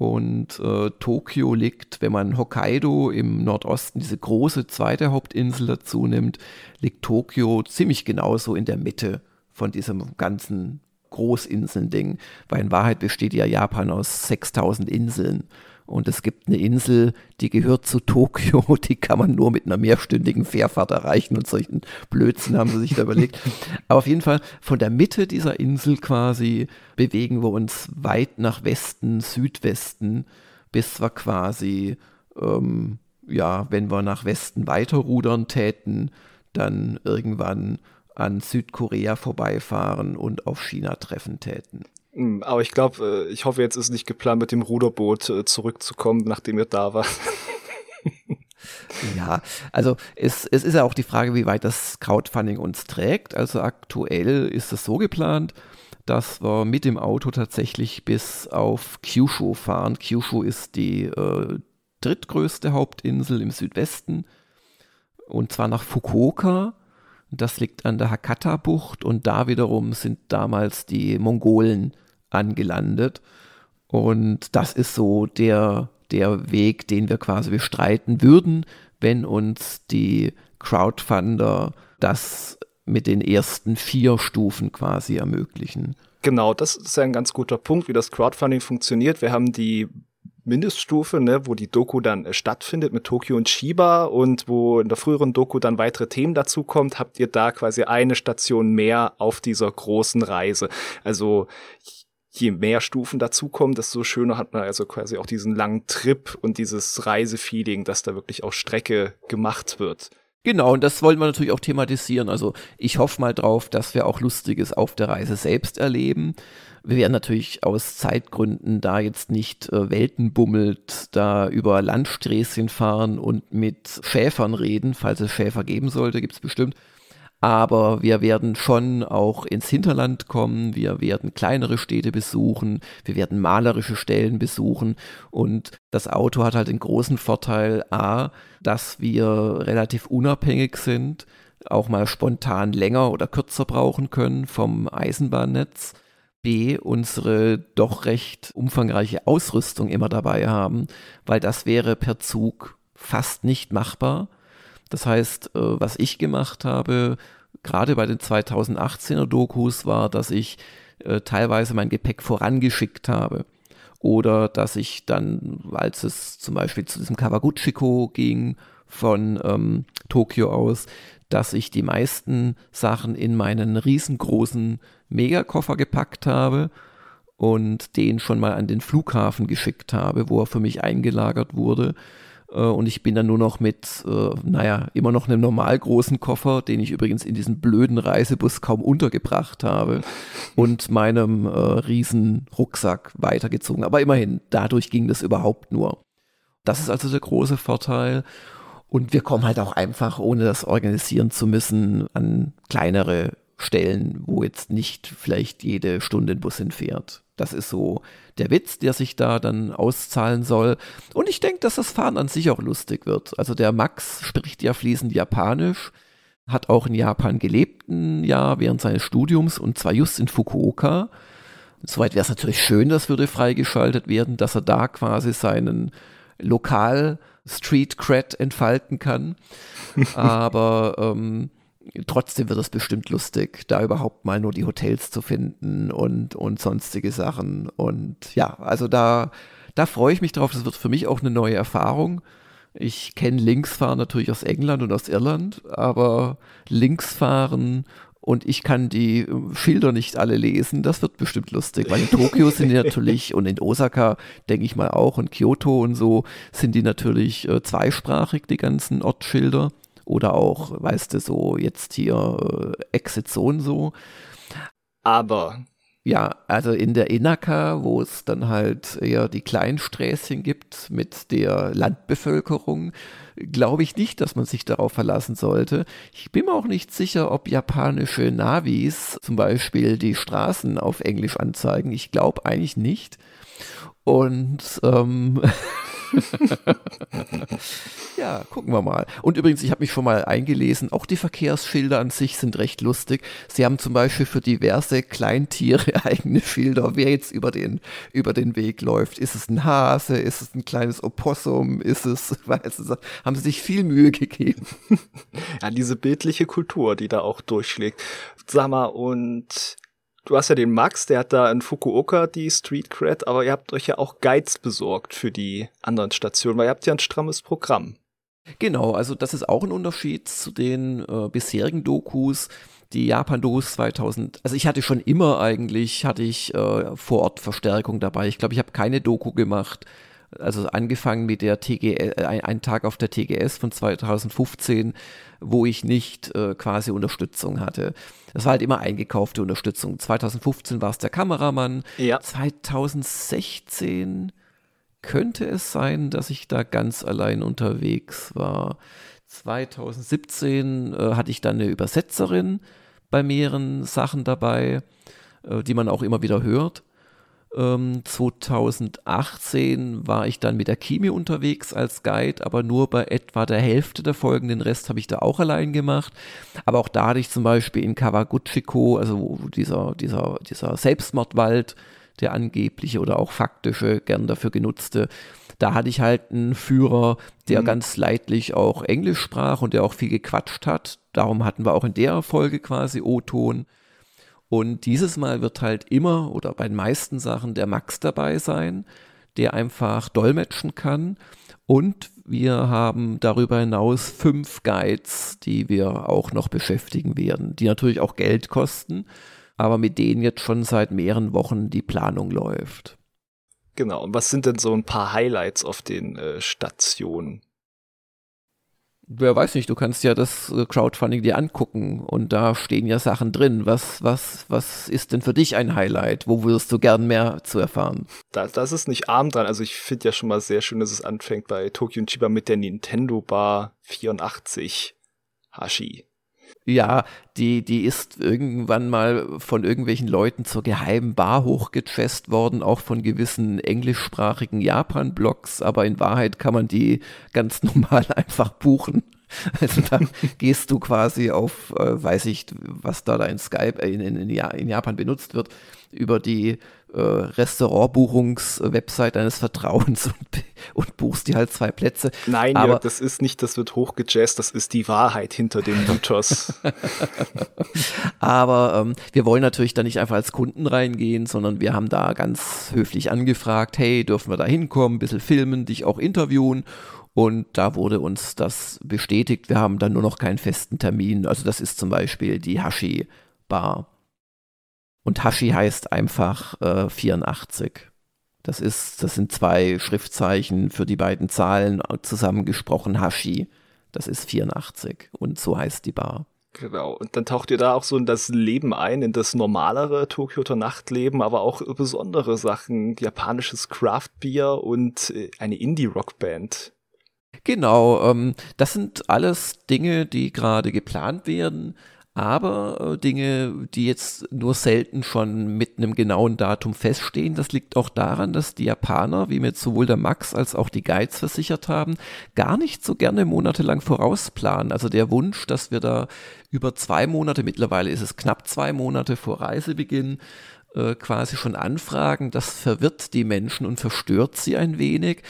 Und äh, Tokio liegt, wenn man Hokkaido im Nordosten, diese große zweite Hauptinsel dazu nimmt, liegt Tokio ziemlich genauso in der Mitte von diesem ganzen Großinseln-Ding. Weil in Wahrheit besteht ja Japan aus 6000 Inseln. Und es gibt eine Insel, die gehört zu Tokio, die kann man nur mit einer mehrstündigen Fährfahrt erreichen und solchen Blödsinn haben sie sich da überlegt. Aber auf jeden Fall von der Mitte dieser Insel quasi bewegen wir uns weit nach Westen, Südwesten, bis wir quasi, ähm, ja, wenn wir nach Westen weiterrudern täten, dann irgendwann an Südkorea vorbeifahren und auf China treffen täten. Hm, aber ich glaube, äh, ich hoffe, jetzt ist nicht geplant, mit dem Ruderboot äh, zurückzukommen, nachdem ihr da wart. ja, also es, es ist ja auch die Frage, wie weit das Crowdfunding uns trägt. Also aktuell ist es so geplant, dass wir mit dem Auto tatsächlich bis auf Kyushu fahren. Kyushu ist die äh, drittgrößte Hauptinsel im Südwesten und zwar nach Fukuoka. Das liegt an der Hakata-Bucht und da wiederum sind damals die Mongolen angelandet. Und das ist so der, der Weg, den wir quasi bestreiten würden, wenn uns die Crowdfunder das mit den ersten vier Stufen quasi ermöglichen. Genau, das ist ein ganz guter Punkt, wie das Crowdfunding funktioniert. Wir haben die Mindeststufe, ne, wo die Doku dann äh, stattfindet mit Tokio und Shiba und wo in der früheren Doku dann weitere Themen dazu kommt, habt ihr da quasi eine Station mehr auf dieser großen Reise. Also je mehr Stufen dazukommen, desto schöner hat man also quasi auch diesen langen Trip und dieses Reisefeeling, dass da wirklich auch Strecke gemacht wird. Genau, und das wollen wir natürlich auch thematisieren. Also ich hoffe mal drauf, dass wir auch Lustiges auf der Reise selbst erleben. Wir werden natürlich aus Zeitgründen da jetzt nicht äh, Welten bummelt, da über Landsträßchen fahren und mit Schäfern reden, falls es Schäfer geben sollte, gibt es bestimmt. Aber wir werden schon auch ins Hinterland kommen, wir werden kleinere Städte besuchen, wir werden malerische Stellen besuchen und das Auto hat halt den großen Vorteil, a, dass wir relativ unabhängig sind, auch mal spontan länger oder kürzer brauchen können vom Eisenbahnnetz. B, unsere doch recht umfangreiche Ausrüstung immer dabei haben, weil das wäre per Zug fast nicht machbar. Das heißt, äh, was ich gemacht habe, gerade bei den 2018er Dokus, war, dass ich äh, teilweise mein Gepäck vorangeschickt habe. Oder dass ich dann, als es zum Beispiel zu diesem Kawaguchiko ging, von ähm, Tokio aus, dass ich die meisten Sachen in meinen riesengroßen Megakoffer gepackt habe und den schon mal an den Flughafen geschickt habe, wo er für mich eingelagert wurde und ich bin dann nur noch mit, äh, naja, immer noch einem normal großen Koffer, den ich übrigens in diesem blöden Reisebus kaum untergebracht habe, und meinem äh, riesen Rucksack weitergezogen. Aber immerhin, dadurch ging das überhaupt nur. Das ist also der große Vorteil. Und wir kommen halt auch einfach, ohne das organisieren zu müssen, an kleinere Stellen, wo jetzt nicht vielleicht jede Stunde ein Bus hinfährt. Das ist so der Witz, der sich da dann auszahlen soll. Und ich denke, dass das Fahren an sich auch lustig wird. Also der Max spricht ja fließend Japanisch, hat auch in Japan gelebt ein Jahr während seines Studiums und zwar just in Fukuoka. Soweit wäre es natürlich schön, das würde freigeschaltet werden, dass er da quasi seinen Lokal Street Cred entfalten kann. Aber ähm, trotzdem wird es bestimmt lustig, da überhaupt mal nur die Hotels zu finden und, und sonstige Sachen. Und ja, also da, da freue ich mich drauf. Das wird für mich auch eine neue Erfahrung. Ich kenne Linksfahren natürlich aus England und aus Irland, aber Linksfahren und ich kann die Schilder nicht alle lesen. Das wird bestimmt lustig, weil in Tokio sind die natürlich und in Osaka denke ich mal auch und Kyoto und so sind die natürlich äh, zweisprachig, die ganzen Ortsschilder. Oder auch, weißt du, so jetzt hier äh, Exit so und so. Aber. Ja, also in der Inaka, wo es dann halt eher die kleinen Sträßchen gibt mit der Landbevölkerung, glaube ich nicht, dass man sich darauf verlassen sollte. Ich bin mir auch nicht sicher, ob japanische Navis zum Beispiel die Straßen auf Englisch anzeigen. Ich glaube eigentlich nicht. Und ähm, ja, gucken wir mal. Und übrigens, ich habe mich schon mal eingelesen, auch die Verkehrsschilder an sich sind recht lustig. Sie haben zum Beispiel für diverse Kleintiere eigene Schilder, wer jetzt über den, über den Weg läuft. Ist es ein Hase? Ist es ein kleines Opossum? Ist es, weißt du, haben sie sich viel Mühe gegeben. Ja, diese bildliche Kultur, die da auch durchschlägt. Sag mal, und du hast ja den Max, der hat da in Fukuoka die Street Cred, aber ihr habt euch ja auch Guides besorgt für die anderen Stationen, weil ihr habt ja ein strammes Programm. Genau, also das ist auch ein Unterschied zu den äh, bisherigen Dokus. Die Japan-Dokus 2000, also ich hatte schon immer eigentlich, hatte ich äh, vor Ort Verstärkung dabei. Ich glaube, ich habe keine Doku gemacht, also angefangen mit der TGS, äh, ein, ein, Tag auf der TGS von 2015, wo ich nicht äh, quasi Unterstützung hatte. Das war halt immer eingekaufte Unterstützung. 2015 war es der Kameramann. Ja. 2016 könnte es sein, dass ich da ganz allein unterwegs war. 2017 äh, hatte ich dann eine Übersetzerin bei mehreren Sachen dabei. äh, die man auch immer wieder hört. 2018 ähm, war ich dann mit der Kimi unterwegs als Guide, aber nur bei etwa der Hälfte der Folgen. Den Rest habe ich da auch allein gemacht. Aber auch da hatte ich zum Beispiel in Kawaguchiko, also dieser, dieser, dieser Selbstmordwald, der angebliche oder auch faktische, gern dafür genutzte, da hatte ich halt einen Führer, der mhm. ganz leidlich auch Englisch sprach und der auch viel gequatscht hat. Darum hatten wir auch in der Folge quasi O-Ton. Und dieses Mal wird halt immer oder bei den meisten Sachen der Max dabei sein, der einfach dolmetschen kann. Und wir haben darüber hinaus fünf Guides, die wir auch noch beschäftigen werden, die natürlich auch Geld kosten, aber mit denen jetzt schon seit mehreren Wochen die Planung läuft. Genau, und was sind denn so ein paar Highlights auf den äh, Stationen? Wer weiß nicht, du kannst ja das äh, Crowdfunding dir angucken und da stehen ja Sachen drin. Was, was, was ist denn für dich ein Highlight? Wo würdest du gern mehr zu erfahren? Da, das ist nicht arm dran. Also ich finde ja schon mal sehr schön, dass es anfängt bei Tokyo und Chiba mit der Nintendo Bar 84 Hashi. Ja, die, die ist irgendwann mal von irgendwelchen Leuten zur geheimen Bar hochgechest worden, auch von gewissen englischsprachigen Japan-Blogs, aber in Wahrheit kann man die ganz normal einfach buchen. Also dann gehst du quasi auf, äh, weiß ich, was da, da in Skype, äh, in, in, in Japan benutzt wird, über die äh, Restaurantbuchungs-Website deines Vertrauens und, und, buchst dir halt zwei Plätze. Nein, aber Jörg, das ist nicht, das wird hochgejazzt, das ist die Wahrheit hinter dem Mythos. aber ähm, wir wollen natürlich da nicht einfach als Kunden reingehen, sondern wir haben da ganz höflich angefragt, hey, dürfen wir da hinkommen, ein bisschen filmen, dich auch interviewen und da wurde uns das bestätigt. Wir haben dann nur noch keinen festen Termin. Also das ist zum Beispiel die Hashi Bar. Und Hashi heißt einfach äh, 84. Das ist, das sind zwei Schriftzeichen für die beiden Zahlen zusammengesprochen. Hashi. Das ist 84. Und so heißt die Bar. Genau. Und dann taucht ihr da auch so in das Leben ein, in das normalere Tokioter Nachtleben, aber auch besondere Sachen, japanisches Craftbier und äh, eine Indie-Rockband. Genau, ähm, das sind alles Dinge, die gerade geplant werden, aber äh, Dinge, die jetzt nur selten schon mit einem genauen Datum feststehen. Das liegt auch daran, dass die Japaner, wie mir sowohl der Max als auch die Guides versichert haben, gar nicht so gerne monatelang vorausplanen. Also der Wunsch, dass wir da über zwei Monate, mittlerweile ist es knapp zwei Monate vor Reisebeginn, äh, quasi schon anfragen, das verwirrt die Menschen und verstört sie ein wenig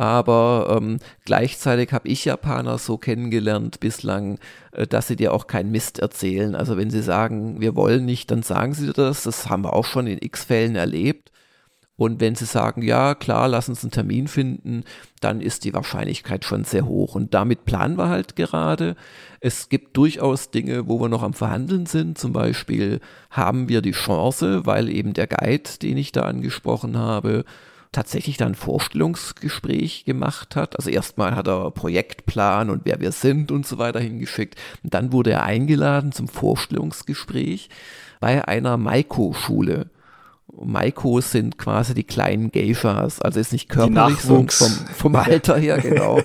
aber ähm, gleichzeitig habe ich Japaner so kennengelernt bislang, äh, dass sie dir auch keinen Mist erzählen. Also wenn sie sagen, wir wollen nicht, dann sagen sie dir das. Das haben wir auch schon in x Fällen erlebt. Und wenn sie sagen, ja, klar, lass uns einen Termin finden, dann ist die Wahrscheinlichkeit schon sehr hoch. Und damit planen wir halt gerade. Es gibt durchaus Dinge, wo wir noch am Verhandeln sind. Zum Beispiel haben wir die Chance, weil eben der Guide, den ich da angesprochen habe, tatsächlich dann ein Vorstellungsgespräch gemacht hat. Also erstmal hat er Projektplan und wer wir sind und so weiter hingeschickt. Und dann wurde er eingeladen zum Vorstellungsgespräch bei einer Maiko-Schule. Maikos sind quasi die kleinen Geishas, also ist nicht körperlich, sondern vom, vom Alter her, genau.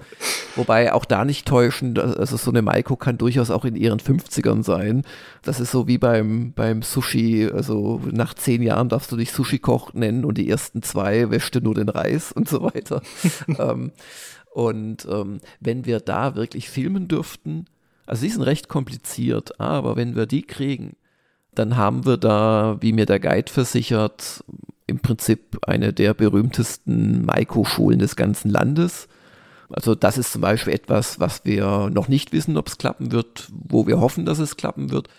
Wobei auch da nicht täuschen, also so eine Maiko kann durchaus auch in ihren 50ern sein. Das ist so wie beim, beim Sushi, also nach zehn Jahren darfst du dich Sushi-Koch nennen und die ersten zwei wäscht du nur den Reis und so weiter. ähm, und ähm, wenn wir da wirklich filmen dürften, also die sind recht kompliziert, aber wenn wir die kriegen, dann haben wir da, wie mir der Guide versichert, im Prinzip eine der berühmtesten Maiko-Schulen des ganzen Landes. Also das ist zum Beispiel etwas, was wir noch nicht wissen, ob es klappen wird, wo wir hoffen, dass es klappen wird.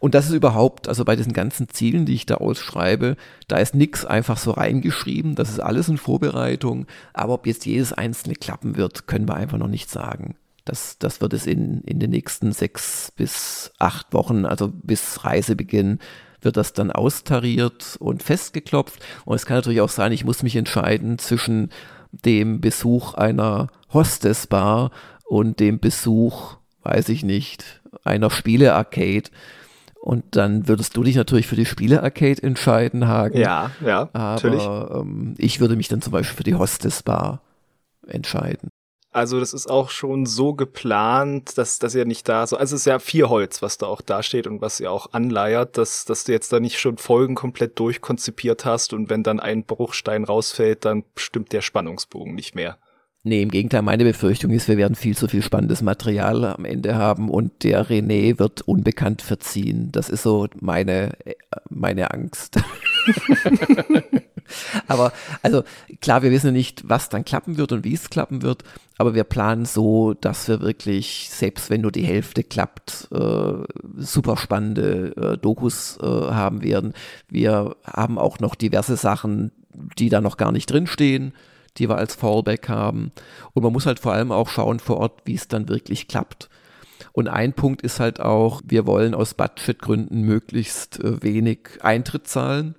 Und das ist überhaupt, also bei diesen ganzen Zielen, die ich da ausschreibe, da ist nichts einfach so reingeschrieben, das ist alles in Vorbereitung, aber ob jetzt jedes einzelne klappen wird, können wir einfach noch nicht sagen. Das, das wird es in, in den nächsten sechs bis acht Wochen, also bis Reisebeginn, wird das dann austariert und festgeklopft. Und es kann natürlich auch sein, ich muss mich entscheiden zwischen dem Besuch einer Hostessbar und dem Besuch, weiß ich nicht, einer Spiele-Arcade. Und dann würdest du dich natürlich für die Spiele-Arcade entscheiden, Hagen. Ja, ja, Aber, natürlich. Ähm, ich würde mich dann zum Beispiel für die Hostessbar entscheiden. Also das ist auch schon so geplant, dass, dass ihr nicht da so, also es ist ja vier Holz, was da auch da steht und was ihr auch anleiert, dass, dass du jetzt da nicht schon Folgen komplett durchkonzipiert hast und wenn dann ein Bruchstein rausfällt, dann stimmt der Spannungsbogen nicht mehr. Nee, im Gegenteil, meine Befürchtung ist, wir werden viel zu viel spannendes Material am Ende haben und der René wird unbekannt verziehen. Das ist so meine, meine Angst. aber also klar, wir wissen nicht, was dann klappen wird und wie es klappen wird, aber wir planen so, dass wir wirklich, selbst wenn nur die Hälfte klappt, äh, super spannende äh, Dokus äh, haben werden. Wir haben auch noch diverse Sachen, die da noch gar nicht drinstehen die wir als Fallback haben. Und man muss halt vor allem auch schauen vor Ort, wie es dann wirklich klappt. Und ein Punkt ist halt auch, wir wollen aus Budgetgründen möglichst äh, wenig Eintritt zahlen.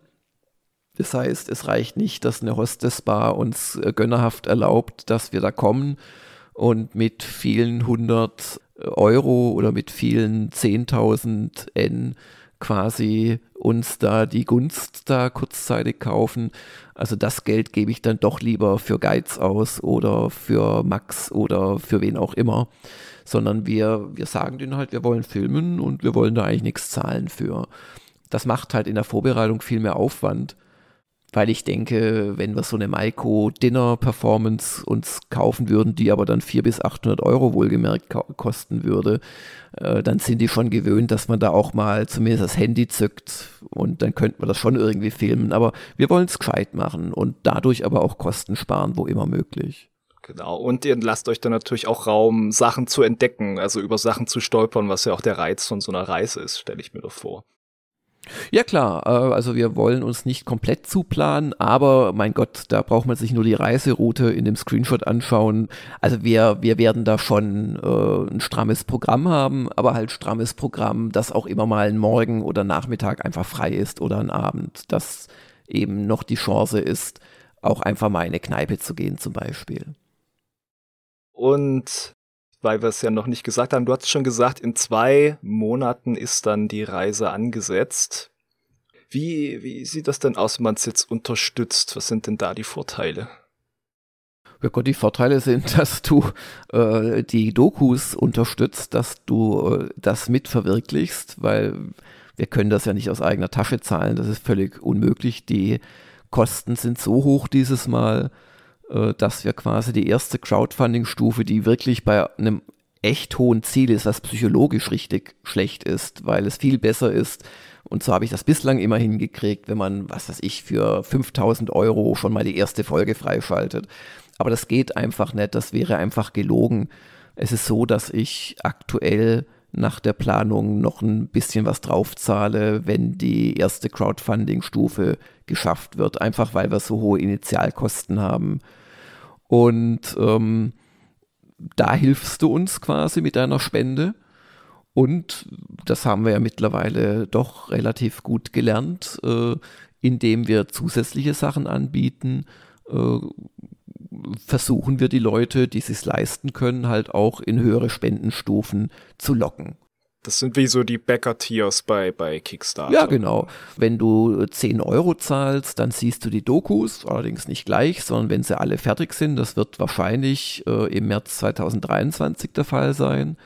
Das heißt, es reicht nicht, dass eine Hostessbar uns äh, gönnerhaft erlaubt, dass wir da kommen und mit vielen hundert Euro oder mit vielen 10.000 N quasi uns da die Gunst da kurzzeitig kaufen. Also das Geld gebe ich dann doch lieber für Geiz aus oder für Max oder für wen auch immer. Sondern wir, wir sagen denen halt, wir wollen filmen und wir wollen da eigentlich nichts zahlen für. Das macht halt in der Vorbereitung viel mehr Aufwand weil ich denke, wenn wir so eine Maiko Dinner Performance uns kaufen würden, die aber dann 400 bis 800 Euro wohlgemerkt kosten würde, äh, dann sind die schon gewöhnt, dass man da auch mal zumindest das Handy zückt und dann könnte man das schon irgendwie filmen. Aber wir wollen es gescheit machen und dadurch aber auch Kosten sparen, wo immer möglich. Genau, und ihr lasst euch dann natürlich auch Raum, Sachen zu entdecken, also über Sachen zu stolpern, was ja auch der Reiz von so einer Reise ist, stelle ich mir doch vor. Ja klar, äh, also wir wollen uns nicht komplett zuplanen, aber mein Gott, da braucht man sich nur die Reiseroute in dem Screenshot anschauen. Also wir, wir werden da schon äh, ein strammes Programm haben, aber halt strammes Programm, das auch immer mal ein Morgen oder Nachmittag einfach frei ist oder ein Abend, dass eben noch die Chance ist, auch einfach mal in eine Kneipe zu gehen zum Beispiel. Und weil wir es ja noch nicht gesagt haben. Du hast schon gesagt, in zwei Monaten ist dann die Reise angesetzt. Wie, wie sieht das denn aus, wenn man es jetzt unterstützt? Was sind denn da die Vorteile? Ja Gott, die Vorteile sind, dass du äh, die Dokus unterstützt, dass du äh, das mitverwirklichst, weil wir können das ja nicht aus eigener Tasche zahlen. Das ist völlig unmöglich. Die Kosten sind so hoch dieses Mal äh, dass wir quasi die erste Crowdfunding-Stufe, die wirklich bei einem echt hohen Ziel ist, was psychologisch richtig schlecht ist, weil es viel besser ist. Und so habe ich das bislang immer hingekriegt, wenn man, was weiß ich, für 5000 Euro schon mal die erste Folge freischaltet. Aber das geht einfach nicht, das wäre einfach gelogen. Es ist so, dass ich aktuell nach der Planung noch ein bisschen was draufzahle, wenn die erste Crowdfunding-Stufe geschafft wird, einfach weil wir so hohe Initialkosten haben. Und ähm, da hilfst du uns quasi mit deiner Spende. Und das haben wir ja mittlerweile doch relativ gut gelernt, äh, indem wir zusätzliche Sachen anbieten, äh, versuchen wir die Leute, die es leisten können, halt auch in höhere Spendenstufen zu locken. Das sind wie so die Bäcker-Tiers bei, bei Kickstarter. Ja, genau. Wenn du 10 Euro zahlst, dann siehst du die Dokus, allerdings nicht gleich, sondern wenn sie alle fertig sind. Das wird wahrscheinlich äh, im März 2023 der Fall sein.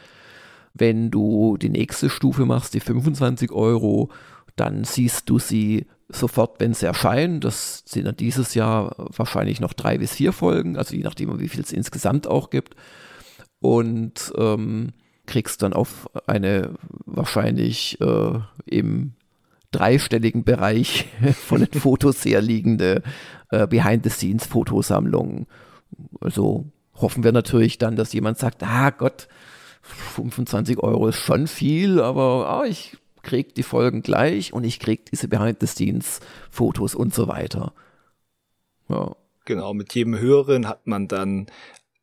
Wenn du die nächste Stufe machst, die 25 Euro, dann siehst du sie sofort, wenn sie erscheinen. Das sind dann dieses Jahr wahrscheinlich noch drei bis vier Folgen, also je nachdem, wie viel es insgesamt auch gibt. Und ähm, kriegst dann auf eine wahrscheinlich äh, im dreistelligen Bereich von den Fotos her liegende äh, Behind-the-Scenes-Fotosammlung. Also hoffen wir natürlich dann, dass jemand sagt, ah Gott, 25 Euro ist schon viel, aber ah, ich krieg die Folgen gleich und ich krieg diese Behind-the-Scenes-Fotos und so weiter. Ja. Genau, mit jedem Höheren hat man dann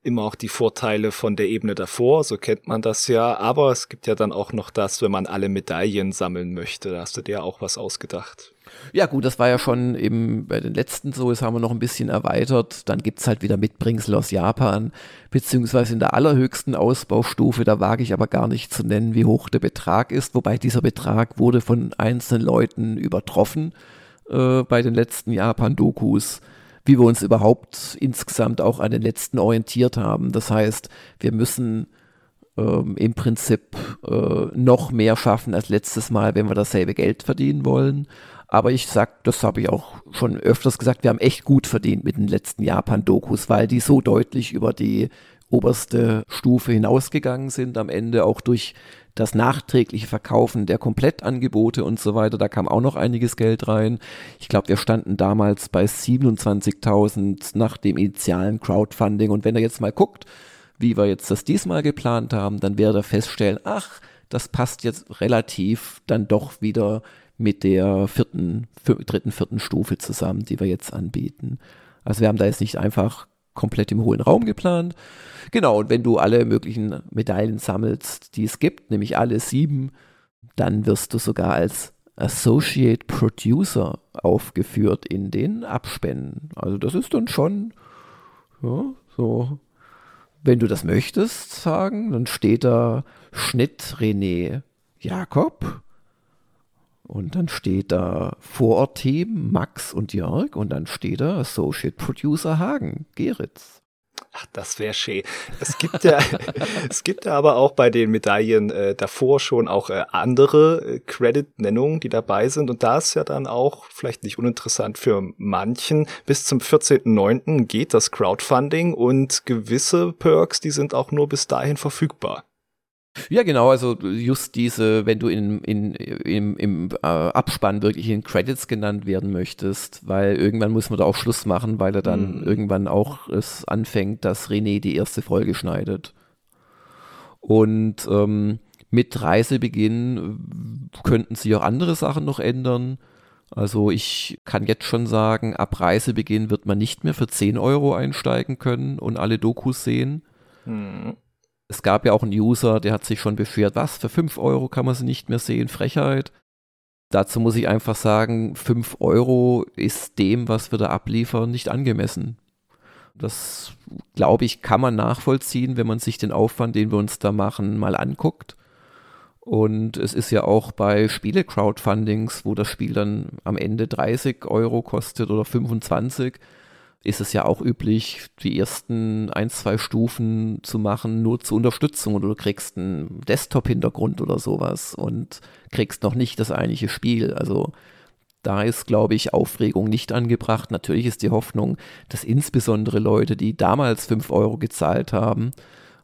immer auch die Vorteile von der Ebene davor, so kennt man das ja. Aber es gibt ja dann auch noch das, wenn man alle Medaillen sammeln möchte. Da hast du dir auch was ausgedacht. Ja gut, das war ja schon eben bei den letzten so, jetzt haben wir noch ein bisschen erweitert. Dann gibt's halt wieder Mitbringsel aus Japan, beziehungsweise in der allerhöchsten Ausbaustufe, da wage ich aber gar nicht zu nennen, wie hoch der Betrag ist, wobei dieser Betrag wurde von einzelnen Leuten übertroffen äh, bei den letzten Japan-Dokus wie wir uns überhaupt insgesamt auch an den letzten orientiert haben. Das heißt, wir müssen ähm, im Prinzip äh, noch mehr schaffen als letztes Mal, wenn wir dasselbe Geld verdienen wollen. Aber ich sag, das habe ich auch schon öfters gesagt, wir haben echt gut verdient mit den letzten Japan-Dokus, weil die so deutlich über die oberste Stufe hinausgegangen sind, am Ende auch durch das nachträgliche Verkaufen der Komplettangebote und so weiter, da kam auch noch einiges Geld rein. Ich glaube, wir standen damals bei 27.000 nach dem initialen Crowdfunding und wenn ihr jetzt mal guckt, wie wir jetzt das diesmal geplant haben, dann werdet ihr feststellen, ach, das passt jetzt relativ dann doch wieder mit der vierten, dritten, vierten Stufe zusammen, die wir jetzt anbieten. Also wir haben da jetzt nicht einfach komplett im hohlen Raum geplant. Genau, und wenn du alle möglichen Medaillen sammelst, die es gibt, nämlich alle sieben, dann wirst du sogar als Associate Producer aufgeführt in den Abspänen. Also das ist dann schon ja, so wenn du das möchtest, sagen, dann steht da Schnitt René Jakob. Und dann steht da Vorortteam Max und Jörg und dann steht da Associate Producer Hagen, Geritz. Ach, das wäre schön. Es gibt ja, es gibt ja aber auch bei den Medaillen äh, davor schon auch äh, andere äh, Credit-Nennungen, die dabei sind. Und da ist ja dann auch vielleicht nicht uninteressant für manchen. Bis zum 14.09. geht das Crowdfunding und gewisse Perks, die sind auch nur bis dahin verfügbar. Ja, genau, also just diese, wenn du in, in, im, im äh, Abspann wirklich in Credits genannt werden möchtest, weil irgendwann muss man da auch Schluss machen, weil er dann mhm. irgendwann auch es anfängt, dass René die erste Folge schneidet. Und ähm, mit Reisebeginn könnten sich auch andere Sachen noch ändern. Also ich kann jetzt schon sagen, ab Reisebeginn wird man nicht mehr für 10 Euro einsteigen können und alle Dokus sehen. Mhm es gab ja auch einen User, der hat sich schon beschwert, was, für 5 Euro kann man sie nicht mehr sehen, Frechheit. Dazu muss ich einfach sagen, 5 Euro ist dem, was wir da abliefern, nicht angemessen. Das, glaube ich, kann man nachvollziehen, wenn man sich den Aufwand, den wir uns da machen, mal anguckt. Und es ist ja auch bei Spiele-Crowdfundings, wo das Spiel dann am Ende 30 Euro kostet oder 25, ist es ja auch üblich, die ersten ein, zwei Stufen zu machen, nur zur Unterstützung oder du kriegst einen Desktop-Hintergrund oder sowas und kriegst noch nicht das eigentliche Spiel. Also da ist, glaube ich, Aufregung nicht angebracht. Natürlich ist die Hoffnung, dass insbesondere Leute, die damals 5 Euro gezahlt haben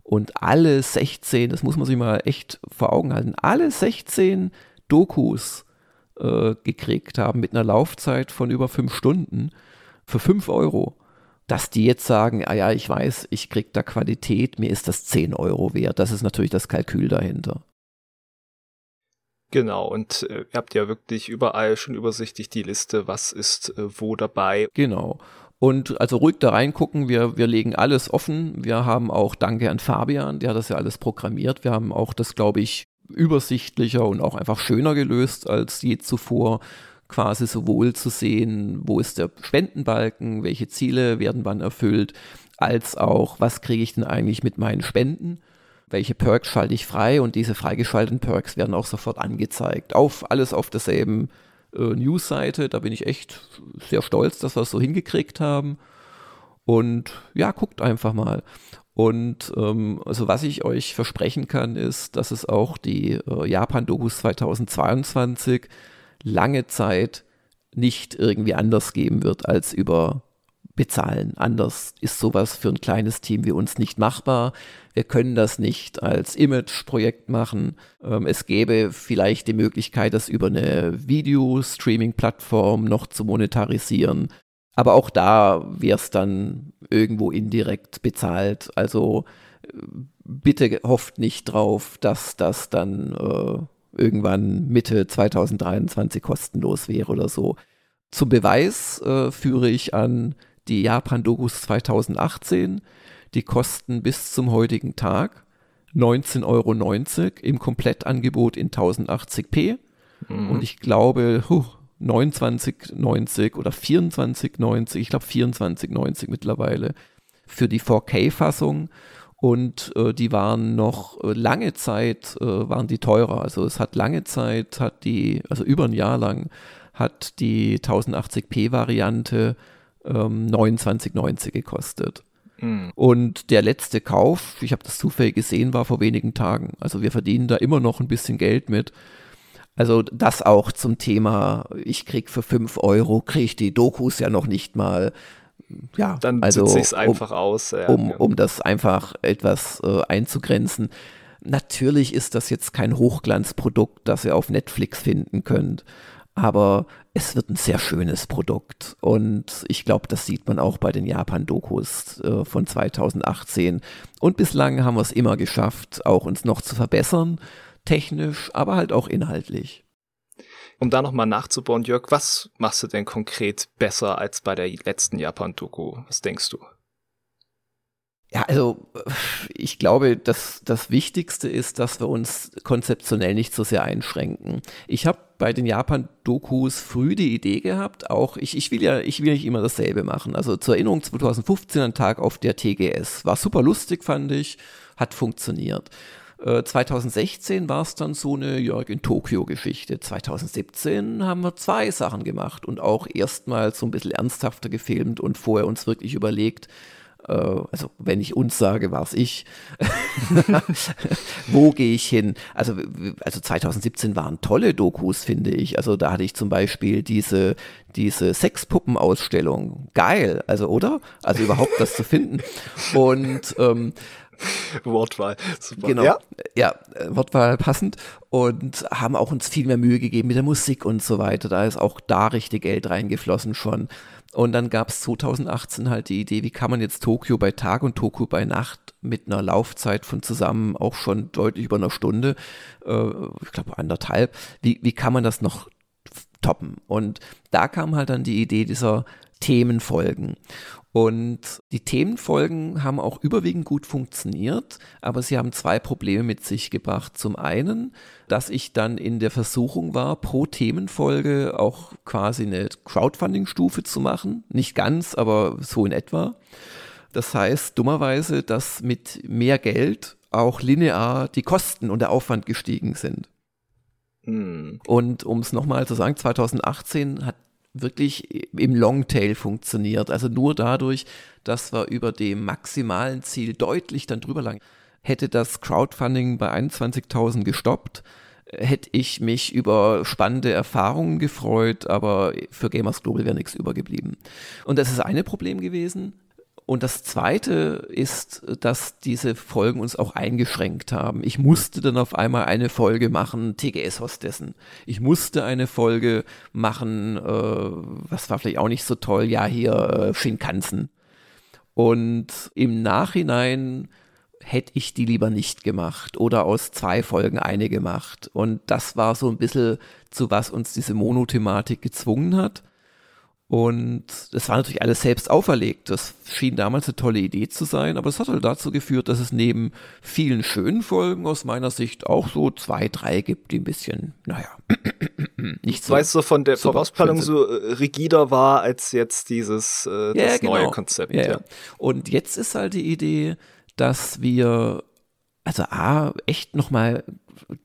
und alle 16, das muss man sich mal echt vor Augen halten, alle 16 Dokus äh, gekriegt haben mit einer Laufzeit von über 5 Stunden für 5 Euro, dass die jetzt sagen, ah ja, ich weiß, ich krieg da Qualität, mir ist das 10 Euro wert. Das ist natürlich das Kalkül dahinter. Genau, und äh, ihr habt ja wirklich überall schon übersichtlich die Liste, was ist äh, wo dabei. Genau. Und also ruhig da reingucken, wir, wir legen alles offen. Wir haben auch Danke an Fabian, der hat das ja alles programmiert. Wir haben auch das, glaube ich, übersichtlicher und auch einfach schöner gelöst als je zuvor quasi sowohl zu sehen, wo ist der Spendenbalken, welche Ziele werden wann erfüllt, als auch, was kriege ich denn eigentlich mit meinen Spenden, welche Perks schalte ich frei und diese freigeschalteten Perks werden auch sofort angezeigt. Auf alles auf derselben äh, News-Seite, da bin ich echt sehr stolz, dass wir es so hingekriegt haben. Und ja, guckt einfach mal. Und ähm, also was ich euch versprechen kann, ist, dass es auch die äh, Japan-Dokus 2022 lange Zeit nicht irgendwie anders geben wird als über bezahlen. Anders ist sowas für ein kleines Team wie uns nicht machbar. Wir können das nicht als Image-Projekt machen. Ähm, es gäbe vielleicht die Möglichkeit, das über eine Video-Streaming-Plattform noch zu monetarisieren. Aber auch da wäre es dann irgendwo indirekt bezahlt. Also äh, bitte hofft nicht drauf, dass das dann äh, irgendwann Mitte 2023 kostenlos wäre oder so. Zum Beweis äh, führe ich an die Japan-Dokus 2018. Die kosten bis zum heutigen Tag 19,90 Euro im Komplettangebot in 1080p. Mhm. Und ich glaube, huh, 29,90 oder 24,90, ich glaube 24,90 mittlerweile für die 4K-Fassung und äh, die waren noch äh, lange Zeit äh, waren die teurer. Also es hat lange Zeit, hat die, also über ein Jahr lang, hat die 1080p Variante ähm, 29,90 gekostet. Mhm. Und der letzte Kauf, ich habe das zufällig gesehen, war vor wenigen Tagen. Also wir verdienen da immer noch ein bisschen Geld mit. Also das auch zum Thema, ich krieg für 5 Euro, kriege ich die Dokus ja noch nicht mal. Ja, dann also sitze ich es einfach um, aus. Ja, um, um das einfach etwas äh, einzugrenzen. Natürlich ist das jetzt kein Hochglanzprodukt, das ihr auf Netflix finden könnt, aber es wird ein sehr schönes Produkt und ich glaube, das sieht man auch bei den Japan-Dokus äh, von 2018 und bislang haben wir es immer geschafft, auch uns noch zu verbessern, technisch, aber halt auch inhaltlich. Um da nochmal nachzubauen, Jörg, was machst du denn konkret besser als bei der letzten Japan-Doku? Was denkst du? Ja, also ich glaube, dass das Wichtigste ist, dass wir uns konzeptionell nicht so sehr einschränken. Ich habe bei den Japan-Dokus früh die Idee gehabt, auch ich, ich will ja, ich will nicht immer dasselbe machen. Also zur Erinnerung 2015 ein Tag auf der TGS. War super lustig, fand ich, hat funktioniert. 2016 war es dann so eine Jörg in Tokio-Geschichte. 2017 haben wir zwei Sachen gemacht und auch erstmals so ein bisschen ernsthafter gefilmt und vorher uns wirklich überlegt, äh, also wenn ich uns sage, war es ich. Wo gehe ich hin? Also, also 2017 waren tolle Dokus, finde ich. Also da hatte ich zum Beispiel diese, diese Sexpuppenausstellung. Geil, also oder? Also überhaupt das zu finden. Und ähm, Wortwahl. Super. Genau. Ja? ja, Wortwahl passend. Und haben auch uns viel mehr Mühe gegeben mit der Musik und so weiter. Da ist auch da richtig Geld reingeflossen schon. Und dann gab es 2018 halt die Idee, wie kann man jetzt Tokio bei Tag und Tokio bei Nacht mit einer Laufzeit von zusammen auch schon deutlich über einer Stunde, äh, ich glaube anderthalb, wie, wie kann man das noch toppen? Und da kam halt dann die Idee dieser Themenfolgen. Und die Themenfolgen haben auch überwiegend gut funktioniert, aber sie haben zwei Probleme mit sich gebracht. Zum einen, dass ich dann in der Versuchung war, pro Themenfolge auch quasi eine Crowdfunding-Stufe zu machen. Nicht ganz, aber so in etwa. Das heißt dummerweise, dass mit mehr Geld auch linear die Kosten und der Aufwand gestiegen sind. Hm. Und um es nochmal zu sagen, 2018 hat wirklich im Longtail funktioniert. Also nur dadurch, dass wir über dem maximalen Ziel deutlich dann drüber lang. Hätte das Crowdfunding bei 21.000 gestoppt, hätte ich mich über spannende Erfahrungen gefreut, aber für Gamers Global wäre nichts übergeblieben. Und das ist eine Problem gewesen. Und das Zweite ist, dass diese Folgen uns auch eingeschränkt haben. Ich musste dann auf einmal eine Folge machen, TGS-Hostessen. Ich musste eine Folge machen, äh, was war vielleicht auch nicht so toll, ja hier äh, Shinkansen. Und im Nachhinein hätte ich die lieber nicht gemacht oder aus zwei Folgen eine gemacht. Und das war so ein bisschen zu was uns diese Monothematik gezwungen hat. Und das war natürlich alles selbst auferlegt. Das schien damals eine tolle Idee zu sein, aber es hat halt dazu geführt, dass es neben vielen schönen Folgen aus meiner Sicht auch so zwei, drei gibt, die ein bisschen, naja, nicht so. Weißt du, von der Vorausplanung so äh, rigider war als jetzt dieses äh, das ja, genau. neue Konzept. Ja, ja. Und jetzt ist halt die Idee, dass wir also A, echt nochmal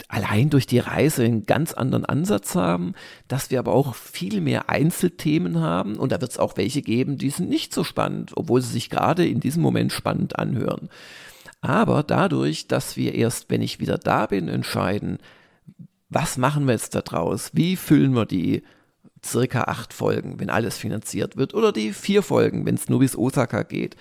allein durch die Reise einen ganz anderen Ansatz haben, dass wir aber auch viel mehr Einzelthemen haben und da wird es auch welche geben, die sind nicht so spannend, obwohl sie sich gerade in diesem Moment spannend anhören. Aber dadurch, dass wir erst, wenn ich wieder da bin, entscheiden, was machen wir jetzt da draus? Wie füllen wir die circa acht Folgen, wenn alles finanziert wird, oder die vier Folgen, wenn es nur bis Osaka geht,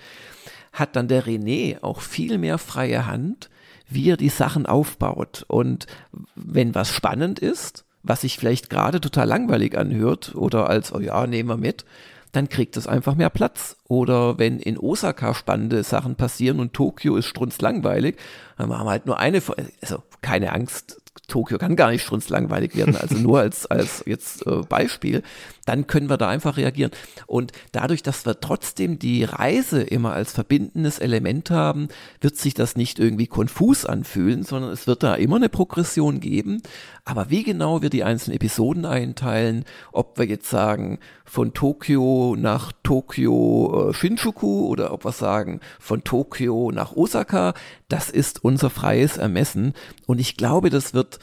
hat dann der René auch viel mehr freie Hand, wie er die Sachen aufbaut. Und wenn was spannend ist, was sich vielleicht gerade total langweilig anhört oder als, oh ja, nehmen wir mit, dann kriegt es einfach mehr Platz. Oder wenn in Osaka spannende Sachen passieren und Tokio ist strunzlangweilig, dann machen wir halt nur eine, also keine Angst, Tokio kann gar nicht strunzlangweilig werden, also nur als, als jetzt äh, Beispiel, dann können wir da einfach reagieren. Und dadurch, dass wir trotzdem die Reise immer als verbindendes Element haben, wird sich das nicht irgendwie konfus anfühlen, sondern es wird da immer eine Progression geben. Aber wie genau wir die einzelnen Episoden einteilen, ob wir jetzt sagen, von Tokio nach Tokio äh, Shinjuku oder ob wir sagen, von Tokio nach Osaka, das ist unser freies Ermessen. Und ich glaube, das wird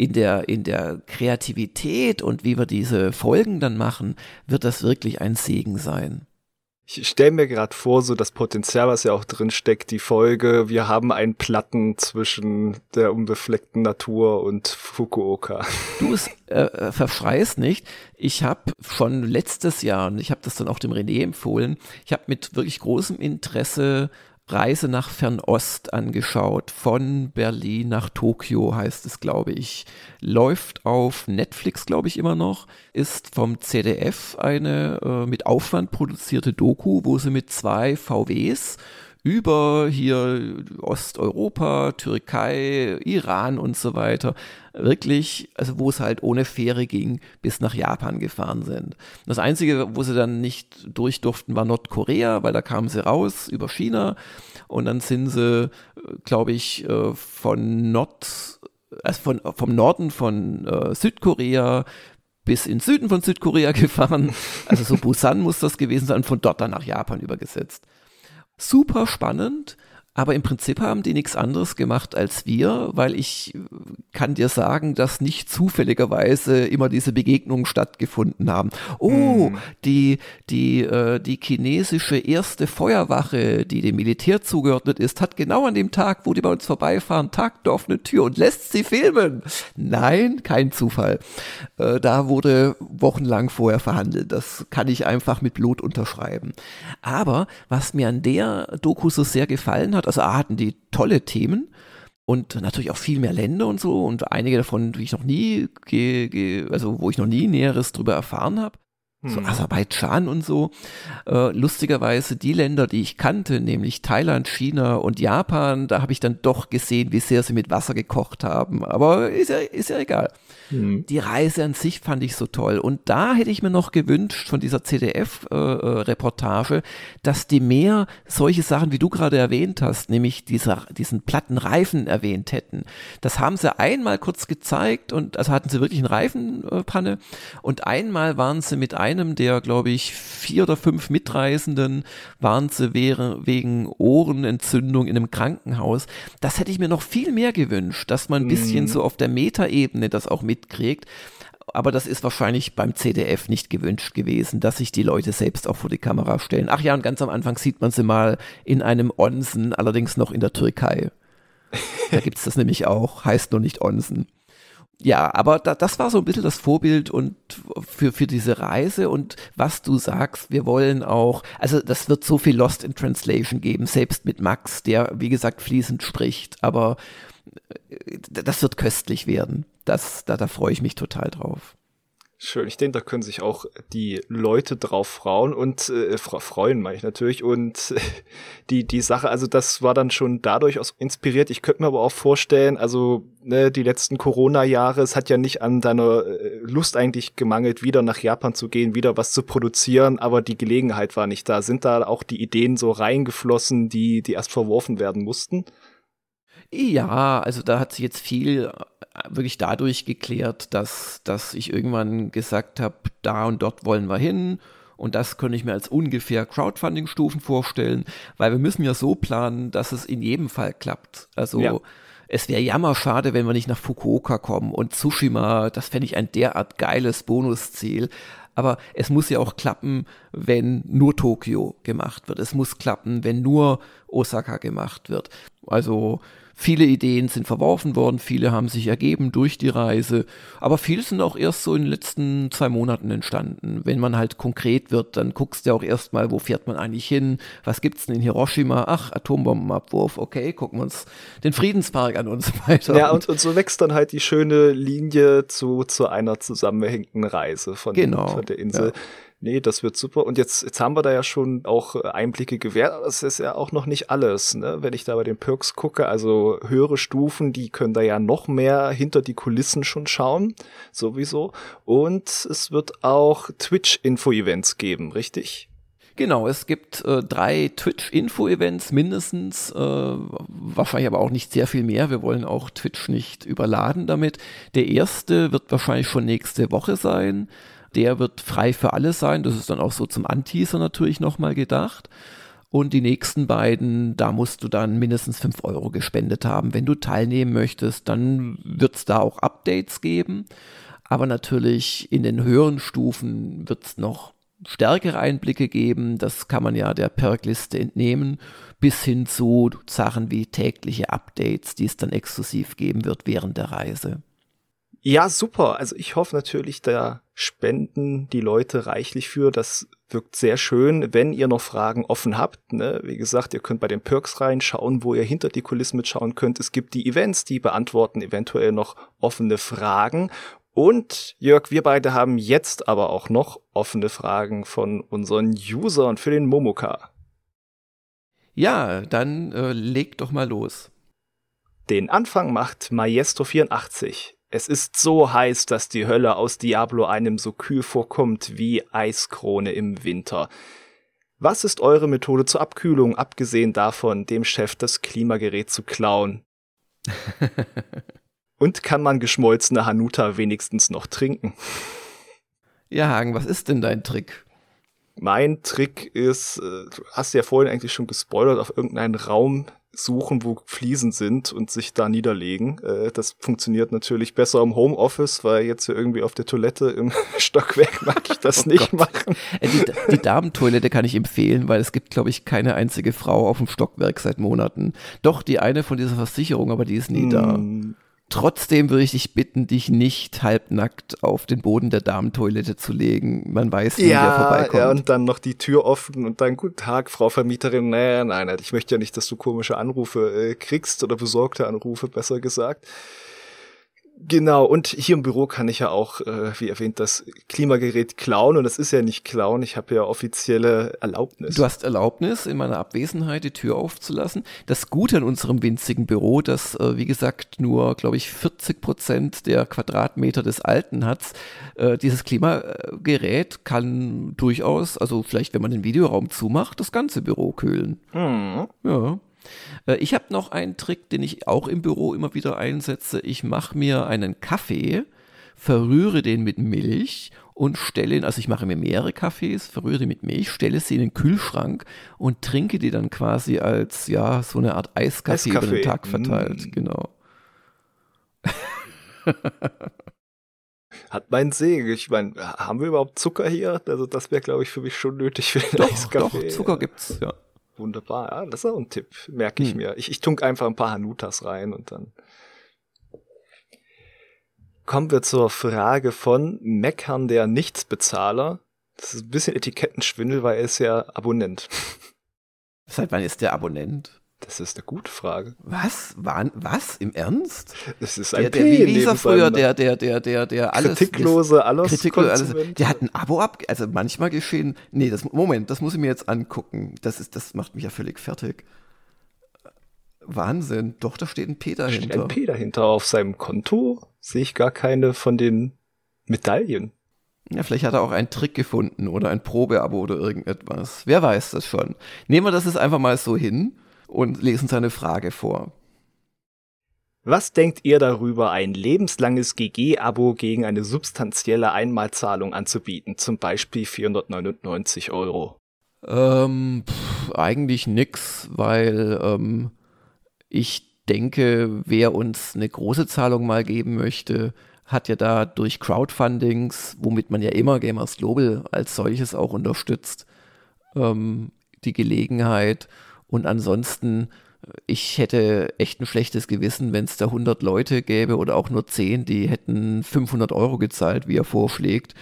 in der, in der Kreativität und wie wir diese Folgen dann machen, wird das wirklich ein Segen sein. Ich stelle mir gerade vor, so das Potenzial, was ja auch drin steckt, die Folge, wir haben einen Platten zwischen der unbefleckten Natur und Fukuoka. Du es äh, äh verschreist nicht. Ich habe schon letztes Jahr, und ich habe das dann auch dem René empfohlen, ich habe mit wirklich großem Interesse Reise nach Fernost angeschaut. Von Berlin nach Tokio heißt es, glaube ich. Läuft auf Netflix, glaube ich, immer noch. Ist vom ZDF eine äh, mit Aufwand produzierte Doku, wo sie mit zwei VWs über hier Osteuropa, Türkei, Iran und so weiter, wirklich, also wo es halt ohne Fähre ging, bis nach Japan gefahren sind. Das Einzige, wo sie dann nicht durch durften, war Nordkorea, weil da kamen sie raus über China und dann sind sie, glaube ich, äh, von Nord, also von, vom Norden von äh, Südkorea bis in Süden von Südkorea gefahren. Also so Busan muss das gewesen sein, von dort dann nach Japan übergesetzt super spannend. Aber im Prinzip haben die nichts anderes gemacht als wir, weil ich kann dir sagen, dass nicht zufälligerweise immer diese Begegnungen stattgefunden haben. Oh, mhm. die, die, äh, die chinesische erste Feuerwache, die dem Militär zugeordnet ist, hat genau an dem Tag, wo die bei uns vorbeifahren, tagt auf eine Tür und lässt sie filmen. Nein, kein Zufall. Äh, da wurde wochenlang vorher verhandelt. Das kann ich einfach mit Blut unterschreiben. Aber was mir an der Doku so sehr gefallen hat, hat. Also A hatten die tolle Themen und natürlich auch viel mehr Länder und so und einige davon, die ich noch nie, also wo ich noch nie Näheres drüber erfahren habe. So hm. Aserbaidschan und so. Äh, lustigerweise die Länder, die ich kannte, nämlich Thailand, China und Japan, da habe ich dann doch gesehen, wie sehr sie mit Wasser gekocht haben. Aber ist ja, ist ja egal. Mhm. Die Reise an sich fand ich so toll. Und da hätte ich mir noch gewünscht von dieser CDF-Reportage, äh, äh dass die mehr solche Sachen, wie du gerade erwähnt hast, nämlich dieser, diesen platten Reifen erwähnt hätten. Das haben sie einmal kurz gezeigt und also hatten sie wirklich eine Reifenpanne und einmal waren sie mit einem der, glaube ich, vier oder fünf Mitreisenden, waren sie wegen Ohrenentzündung in einem Krankenhaus. Das hätte ich mir noch viel mehr gewünscht, dass man ein bisschen mhm. so auf der Metaebene das auch mit mitkriegt. Aber das ist wahrscheinlich beim CDF nicht gewünscht gewesen, dass sich die Leute selbst auch vor die Kamera stellen. Ach ja, und ganz am Anfang sieht man sie mal in einem Onsen, allerdings noch in der Türkei. Da gibt es das nämlich auch, heißt nur nicht Onsen ja, aber da, das war so ein bisschen das Vorbild und für, für diese Reise und was du sagst, wir wollen auch, also das wird so viel Lost in Translation geben, selbst mit Max, der wie gesagt fließend spricht, aber äh, das wird köstlich werden das, da, da freue ich mich total drauf. Schön, ich denke, da können sich auch die Leute drauf frauen und äh, freuen, meine ich natürlich. Und die, die Sache, also das war dann schon dadurch aus inspiriert. Ich könnte mir aber auch vorstellen, also ne, die letzten Corona-Jahre, es hat ja nicht an deiner äh, Lust eigentlich gemangelt, wieder nach Japan zu gehen, wieder was zu produzieren, aber die Gelegenheit war nicht da. Sind da auch die Ideen so reingeflossen, die, die erst verworfen werden mussten? Ja, also da hat sich jetzt viel wirklich dadurch geklärt, dass, dass ich irgendwann gesagt habe, da und dort wollen wir hin. Und das könnte ich mir als ungefähr Crowdfunding-Stufen vorstellen, weil wir müssen ja so planen, dass es in jedem Fall klappt. Also ja. es wäre jammerschade, wenn wir nicht nach Fukuoka kommen und Tsushima, das fände ich ein derart geiles Bonusziel. Aber es muss ja auch klappen, wenn nur Tokio gemacht wird. Es muss klappen, wenn nur Osaka gemacht wird. Also Viele Ideen sind verworfen worden, viele haben sich ergeben durch die Reise, aber viele sind auch erst so in den letzten zwei Monaten entstanden. Wenn man halt konkret wird, dann guckst du auch erstmal, wo fährt man eigentlich hin, was gibt's denn in Hiroshima? Ach, Atombombenabwurf, okay, gucken wir uns den Friedenspark an und so weiter. Ja, und, und so wächst dann halt die schöne Linie zu, zu einer zusammenhängenden Reise von, genau, von der Insel. Ja nee, das wird super. Und jetzt, jetzt haben wir da ja schon auch äh, Einblicke gewährt, aber das ist ja auch noch nicht alles, ne? Wenn ich da bei den Perks gucke, also höhere Stufen, die können da ja noch mehr hinter die Kulissen schon schauen, sowieso. Und es wird auch Twitch-Info-Events geben, richtig? Genau, es gibt äh, drei Twitch-Info-Events mindestens, äh, wahrscheinlich aber auch nicht sehr viel mehr. Wir wollen auch Twitch nicht überladen damit. Der erste wird wahrscheinlich schon nächste Woche sein. Der wird frei für alle sein. Das ist dann auch so zum Anteaser natürlich nochmal gedacht. Und die nächsten beiden, da musst du dann mindestens 5 Euro gespendet haben. Wenn du teilnehmen möchtest, dann wird es da auch Updates geben. Aber natürlich in den höheren Stufen wird es noch stärkere Einblicke geben. Das kann man ja der Perkliste entnehmen, bis hin zu Sachen wie tägliche Updates, die es dann exklusiv geben wird während der Reise. Ja, super. Also ich hoffe natürlich, da spenden die Leute reichlich für. Das wirkt sehr schön. Wenn ihr noch Fragen offen habt, ne, wie gesagt, ihr könnt bei den Perks reinschauen, wo ihr hinter die Kulissen mitschauen könnt. Es gibt die Events, die beantworten eventuell noch offene Fragen. Und Jörg, wir beide haben jetzt aber auch noch offene Fragen von unseren Usern für den Momoka. Ja, dann äh, leg doch mal los. Den Anfang macht Maestro84. Es ist so heiß, dass die Hölle aus Diablo einem so kühl vorkommt wie Eiskrone im Winter. Was ist eure Methode zur Abkühlung, abgesehen davon, dem Chef das Klimagerät zu klauen? Und kann man geschmolzene Hanuta wenigstens noch trinken? Ja, Hagen, was ist denn dein Trick? Mein Trick ist, äh, du hast ja vorhin eigentlich schon gespoilert, auf irgendeinen Raum suchen, wo Fliesen sind und sich da niederlegen. Äh, das funktioniert natürlich besser im Homeoffice, weil jetzt hier irgendwie auf der Toilette im Stockwerk mag ich das oh nicht Gott. machen. Äh, die, die Damentoilette kann ich empfehlen, weil es gibt, glaube ich, keine einzige Frau auf dem Stockwerk seit Monaten. Doch die eine von dieser Versicherung, aber die ist nie mm. da. Trotzdem würde ich dich bitten, dich nicht halbnackt auf den Boden der Damentoilette zu legen. Man weiß nie, ja, wer vorbeikommt. Ja, und dann noch die Tür offen und dann, guten Tag, Frau Vermieterin. Nein, nein, nein, ich möchte ja nicht, dass du komische Anrufe äh, kriegst oder besorgte Anrufe, besser gesagt. Genau, und hier im Büro kann ich ja auch, äh, wie erwähnt, das Klimagerät klauen. Und das ist ja nicht klauen, ich habe ja offizielle Erlaubnis. Du hast Erlaubnis, in meiner Abwesenheit die Tür aufzulassen. Das Gute an unserem winzigen Büro, das, äh, wie gesagt, nur, glaube ich, 40 Prozent der Quadratmeter des Alten hat. Äh, dieses Klimagerät kann durchaus, also vielleicht, wenn man den Videoraum zumacht, das ganze Büro kühlen. Mhm. Ja. Äh, ich habe noch einen Trick, den ich auch im Büro immer wieder einsetze. Ich mache mir einen Kaffee, verrühre den mit Milch und stelle ihn, also ich mache mir mehrere Kaffees, verrühre die mit Milch, stelle sie in den Kühlschrank und trinke die dann quasi als, ja, so eine Art Eiskaffee, Eiskaffee. über den Tag verteilt, mm. genau. Hat mein Segen. Ich meine, haben wir überhaupt Zucker hier? Also das wäre, glaube ich, für mich schon nötig für den doch, Eiskaffee. Doch, Zucker gibt's, ja. Wunderbar, ja, das ist auch ein Tipp, merke ich hm. mir. Ich, ich tunk einfach ein paar Hanutas rein und dann. Kommen wir zur Frage von Meckern der Nichtsbezahler. Das ist ein bisschen Etikettenschwindel, weil er ist ja Abonnent. Seit wann ist der Abonnent? Das ist eine gute Frage. Was? War, was? Im Ernst? Das ist ein der, der, Wie hieß er früher? Der, der, der, der, der alles. Kritiklose, alles. Kritiklose, alles. Der hat ein Abo ab. Also manchmal geschehen. Nee, das, Moment, das muss ich mir jetzt angucken. Das ist, das macht mich ja völlig fertig. Wahnsinn. Doch, da steht ein P dahinter. Steht ein P dahinter. Auf seinem Konto sehe ich gar keine von den Medaillen. Ja, vielleicht hat er auch einen Trick gefunden oder ein Probeabo oder irgendetwas. Wer weiß das schon. Nehmen wir das jetzt einfach mal so hin und lesen seine Frage vor. Was denkt ihr darüber, ein lebenslanges GG-Abo gegen eine substanzielle Einmalzahlung anzubieten, zum Beispiel 499 Euro? Ähm, pff, eigentlich nix, weil ähm, ich denke, wer uns eine große Zahlung mal geben möchte, hat ja da durch Crowdfundings, womit man ja immer Gamers Global als solches auch unterstützt, ähm, die Gelegenheit, und ansonsten, ich hätte echt ein schlechtes Gewissen, wenn es da 100 Leute gäbe oder auch nur 10, die hätten 500 Euro gezahlt, wie er vorschlägt.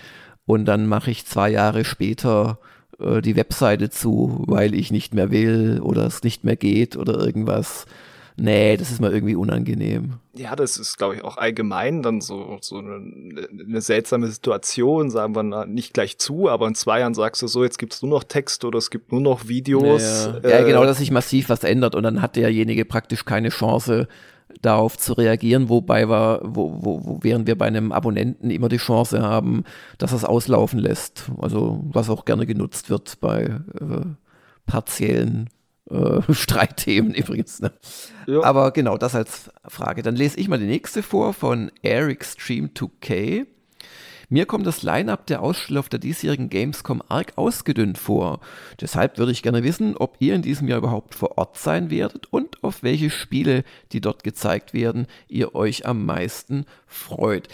Und dann mache ich zwei Jahre später äh, die Webseite zu, weil ich nicht mehr will oder es nicht mehr geht oder irgendwas nee, das ist mal irgendwie unangenehm. Ja, das ist, glaube ich, auch allgemein dann so, so eine, eine seltsame Situation, sagen wir na, nicht gleich zu, aber in zwei Jahren sagst du so, jetzt gibt's nur noch Text oder es gibt nur noch Videos. Ja, ja. Äh, ja genau, dass sich massiv was ändert und dann hat derjenige praktisch keine Chance, darauf zu reagieren, wobei wir, wo, wo, wo, während wir bei einem Abonnenten immer die Chance haben, dass es auslaufen lässt. Also was auch gerne genutzt wird bei äh, partiellen äh, Streitthemen übrigens. Ne? Ja. Aber genau, das als Frage. Dann lese ich mal die nächste vor von Eric Stream 2K. Mir kommt das Line-up der Aussteller auf der diesjährigen Gamescom arg ausgedünnt vor. Deshalb würde ich gerne wissen, ob ihr in diesem Jahr überhaupt vor Ort sein werdet und auf welche Spiele, die dort gezeigt werden, ihr euch am meisten freut.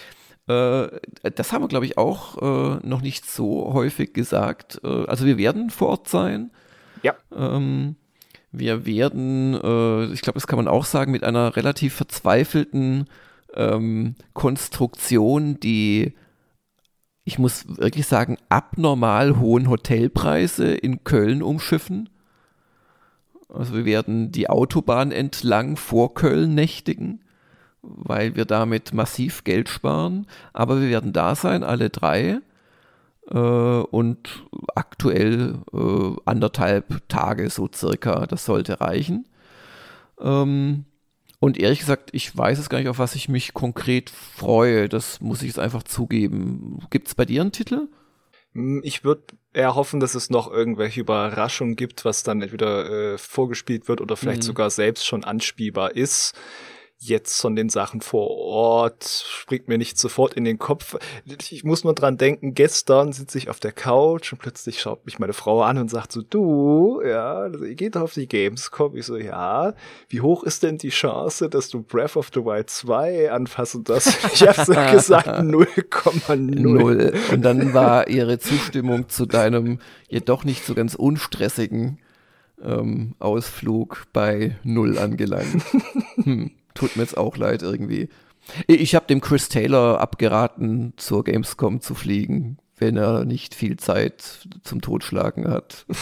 Äh, das haben wir, glaube ich, auch äh, noch nicht so häufig gesagt. Äh, also wir werden vor Ort sein. Ja. Ähm, wir werden, äh, ich glaube, das kann man auch sagen, mit einer relativ verzweifelten ähm, Konstruktion, die ich muss wirklich sagen, abnormal hohen Hotelpreise in Köln umschiffen. Also wir werden die Autobahn entlang vor Köln nächtigen, weil wir damit massiv Geld sparen. Aber wir werden da sein, alle drei. Äh, und aktuell äh, anderthalb Tage so circa, das sollte reichen. Ähm, und ehrlich gesagt, ich weiß es gar nicht, auf was ich mich konkret freue. Das muss ich jetzt einfach zugeben. Gibt es bei dir einen Titel? Hm, ich würde eher hoffen, dass es noch irgendwelche Überraschungen gibt, was dann entweder äh, vorgespielt wird oder vielleicht mhm. sogar selbst schon anspielbar ist jetzt von den Sachen vor Ort springt mir nicht sofort in den Kopf. Ich muss nur dran denken, gestern sitze ich auf der Couch und plötzlich schaut mich meine Frau an und sagt so, du, ja, also geht auf die Gamescom. Ich so, ja, wie hoch ist denn die Chance, dass du Breath of the Wild 2 anfassen darfst? Ich habe so gesagt, 0,0. Und dann war ihre Zustimmung zu deinem jedoch nicht so ganz unstressigen ähm, Ausflug bei Null angelangt. Hm. Tut mir jetzt auch leid irgendwie. Ich habe dem Chris Taylor abgeraten, zur Gamescom zu fliegen, wenn er nicht viel Zeit zum Totschlagen hat.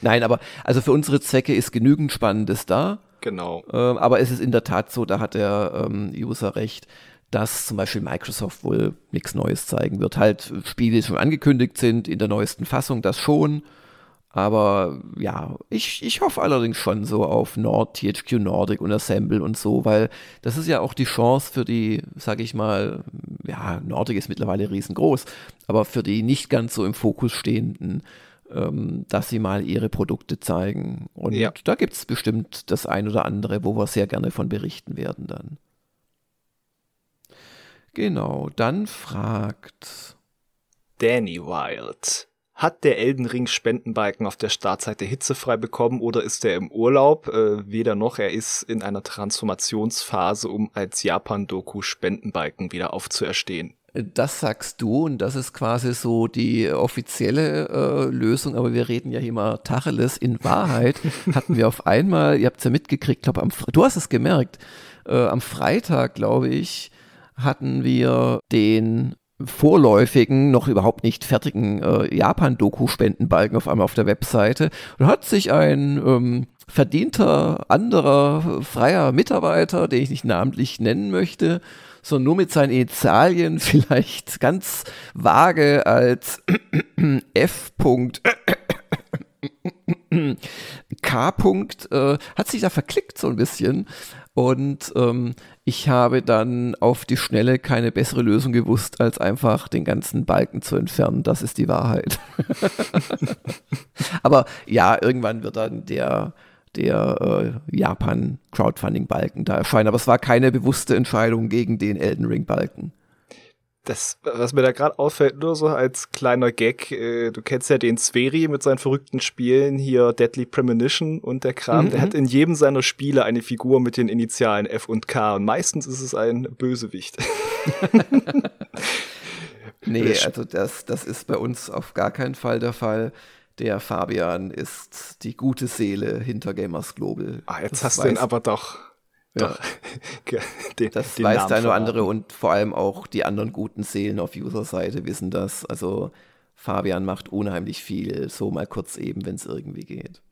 Nein, aber also für unsere Zwecke ist genügend Spannendes da. Genau. Ähm, aber es ist in der Tat so, da hat der ähm, User recht, dass zum Beispiel Microsoft wohl nichts Neues zeigen wird. Halt Spiele, die schon angekündigt sind, in der neuesten Fassung, das schon. Aber ja, ich, ich hoffe allerdings schon so auf Nord, THQ Nordic und Assemble und so, weil das ist ja auch die Chance für die, sag ich mal, ja, Nordic ist mittlerweile riesengroß, aber für die nicht ganz so im Fokus stehenden, ähm, dass sie mal ihre Produkte zeigen. Und ja. da gibt es bestimmt das ein oder andere, wo wir sehr gerne von berichten werden dann. Genau, dann fragt Danny Wild. Hat der Elden Ring Spendenbalken auf der Startseite hitzefrei bekommen oder ist er im Urlaub? Äh, weder noch, er ist in einer Transformationsphase, um als Japan-Doku Spendenbalken wieder aufzuerstehen. Das sagst du und das ist quasi so die offizielle äh, Lösung, aber wir reden ja hier mal Tacheles. In Wahrheit hatten wir auf einmal, ihr habt es ja mitgekriegt, glaube am du hast es gemerkt, äh, am Freitag, glaube ich, hatten wir den vorläufigen, noch überhaupt nicht fertigen äh, Japan-Doku-Spendenbalken auf einmal auf der Webseite und hat sich ein ähm, verdienter anderer freier Mitarbeiter, den ich nicht namentlich nennen möchte, sondern nur mit seinen Initialien vielleicht ganz vage als F. K. Äh, hat sich da verklickt so ein bisschen und ähm, ich habe dann auf die Schnelle keine bessere Lösung gewusst, als einfach den ganzen Balken zu entfernen. Das ist die Wahrheit. Aber ja, irgendwann wird dann der, der äh, Japan-Crowdfunding-Balken da erscheinen. Aber es war keine bewusste Entscheidung gegen den Elden Ring-Balken das, was mir da gerade auffällt, nur so als kleiner Gag, äh, du kennst ja den Sveri mit seinen verrückten Spielen, hier Deadly Premonition und der Kram, mhm. der hat in jedem seiner Spiele eine Figur mit den Initialen F und K und meistens ist es ein Bösewicht. nee, also das, das ist bei uns auf gar keinen Fall der Fall. Der Fabian ist die gute Seele hinter Gamers Global. Ah, jetzt das hast du ihn aber doch ja. den, das den weiß der eine oder andere und vor allem auch die anderen guten Seelen auf User-Seite wissen das. Also Fabian macht unheimlich viel, so mal kurz eben, wenn es irgendwie geht.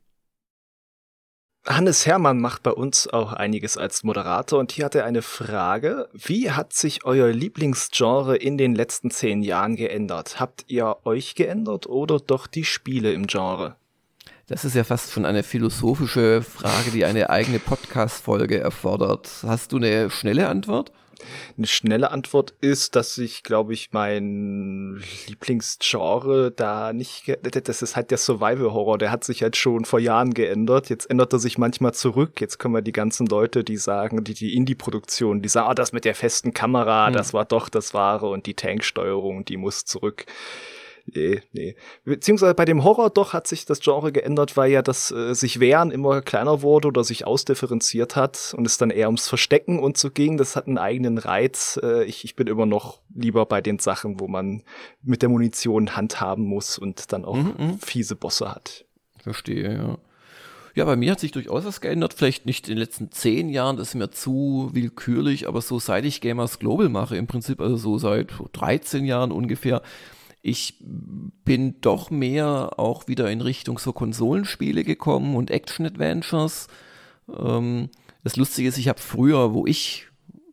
Hannes Hermann macht bei uns auch einiges als Moderator und hier hat er eine Frage. Wie hat sich euer Lieblingsgenre in den letzten zehn Jahren geändert? Habt ihr euch geändert oder doch die Spiele im Genre? Das ist ja fast schon eine philosophische Frage, die eine eigene Podcast-Folge erfordert. Hast du eine schnelle Antwort? Eine schnelle Antwort ist, dass ich, glaube ich, mein Lieblingsgenre da nicht, das ist halt der Survival-Horror, der hat sich halt schon vor Jahren geändert. Jetzt ändert er sich manchmal zurück. Jetzt können wir die ganzen Leute, die sagen, die, die Indie-Produktion, die sagen, oh, das mit der festen Kamera, hm. das war doch das Wahre und die Tanksteuerung, die muss zurück Nee, nee. Beziehungsweise bei dem Horror doch hat sich das Genre geändert, weil ja das äh, sich wehren immer kleiner wurde oder sich ausdifferenziert hat und es dann eher ums Verstecken und so ging. Das hat einen eigenen Reiz. Äh, ich, ich bin immer noch lieber bei den Sachen, wo man mit der Munition handhaben muss und dann auch mhm, mhm. fiese Bosse hat. Verstehe, ja. Ja, bei mir hat sich durchaus was geändert. Vielleicht nicht in den letzten zehn Jahren, das ist mir zu willkürlich, aber so seit ich Gamers Global mache, im Prinzip also so seit 13 Jahren ungefähr, ich bin doch mehr auch wieder in Richtung so Konsolenspiele gekommen und Action-Adventures. Ähm, das Lustige ist, ich habe früher, wo ich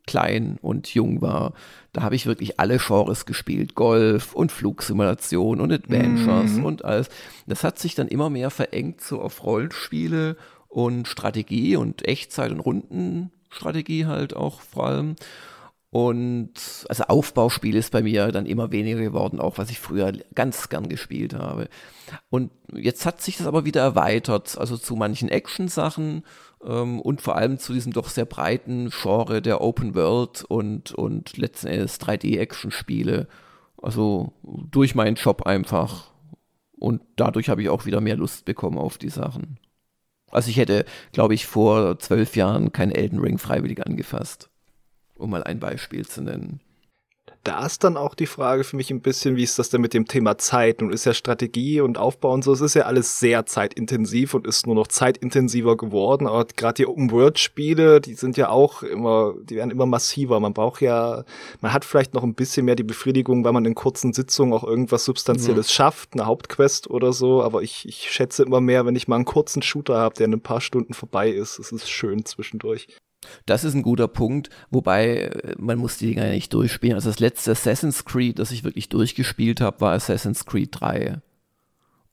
klein und jung war, da habe ich wirklich alle Genres gespielt. Golf und Flugsimulation und Adventures mhm. und alles. Das hat sich dann immer mehr verengt so auf Rollenspiele und Strategie und Echtzeit- und Rundenstrategie halt auch vor allem. Und also Aufbauspiel ist bei mir dann immer weniger geworden, auch was ich früher ganz gern gespielt habe. Und jetzt hat sich das aber wieder erweitert, also zu manchen Action-Sachen ähm, und vor allem zu diesem doch sehr breiten Genre der Open World und, und letzten Endes 3D-Action-Spiele. Also durch meinen Job einfach. Und dadurch habe ich auch wieder mehr Lust bekommen auf die Sachen. Also ich hätte, glaube ich, vor zwölf Jahren kein Elden Ring freiwillig angefasst, um mal ein Beispiel zu nennen da ist dann auch die Frage für mich ein bisschen, wie ist das denn mit dem Thema Zeit? Nun ist ja Strategie und Aufbau und so, es ist ja alles sehr zeitintensiv und ist nur noch zeitintensiver geworden. Aber gerade die Open-World-Spiele, die sind ja auch immer, die werden immer massiver. Man braucht ja, man hat vielleicht noch ein bisschen mehr die Befriedigung, weil man in kurzen Sitzungen auch irgendwas Substanzielles mhm. schafft, eine Hauptquest oder so. Aber ich, ich schätze immer mehr, wenn ich mal einen kurzen Shooter habe, der in ein paar Stunden vorbei ist. Es ist schön zwischendurch. Das ist ein guter Punkt, wobei äh, man muss die Dinger ja nicht durchspielen. Also das letzte Assassin's Creed, das ich wirklich durchgespielt habe, war Assassin's Creed 3.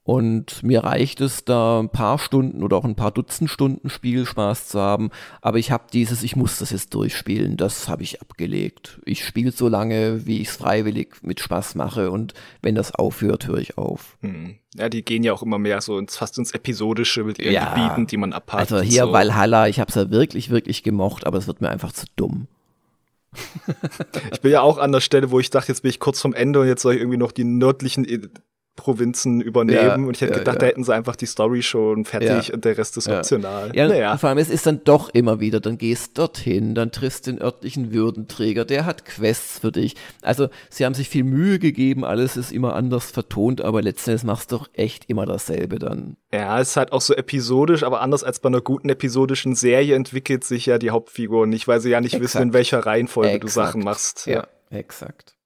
Und mir reicht es da ein paar Stunden oder auch ein paar Dutzend Stunden Spielspaß zu haben. Aber ich habe dieses, ich muss das jetzt durchspielen, das habe ich abgelegt. Ich spiele so lange, wie ich es freiwillig mit Spaß mache. Und wenn das aufhört, höre ich auf. Hm. Ja, die gehen ja auch immer mehr so ins, fast ins Episodische mit ihren ja, Gebieten, die man abhakt. Also hier so. Valhalla, ich habe es ja wirklich, wirklich gemocht, aber es wird mir einfach zu dumm. ich bin ja auch an der Stelle, wo ich dachte, jetzt bin ich kurz vom Ende und jetzt soll ich irgendwie noch die nördlichen Provinzen übernehmen. Ja, und ich hätte ja, gedacht, ja. da hätten sie einfach die Story schon fertig und der Rest ist optional. Ja, naja. vor allem, es ist dann doch immer wieder, dann gehst dorthin, dann triffst den örtlichen Würdenträger, der hat Quests für dich. Also, sie haben sich viel Mühe gegeben, alles ist immer anders vertont, aber letztendlich machst du doch echt immer dasselbe dann. Ja, es ist halt auch so episodisch, aber anders als bei einer guten episodischen Serie entwickelt sich ja die Hauptfigur nicht, weil sie ja nicht Exakt. wissen, in welcher Reihenfolge Exakt. du Sachen machst. Ja, exakt.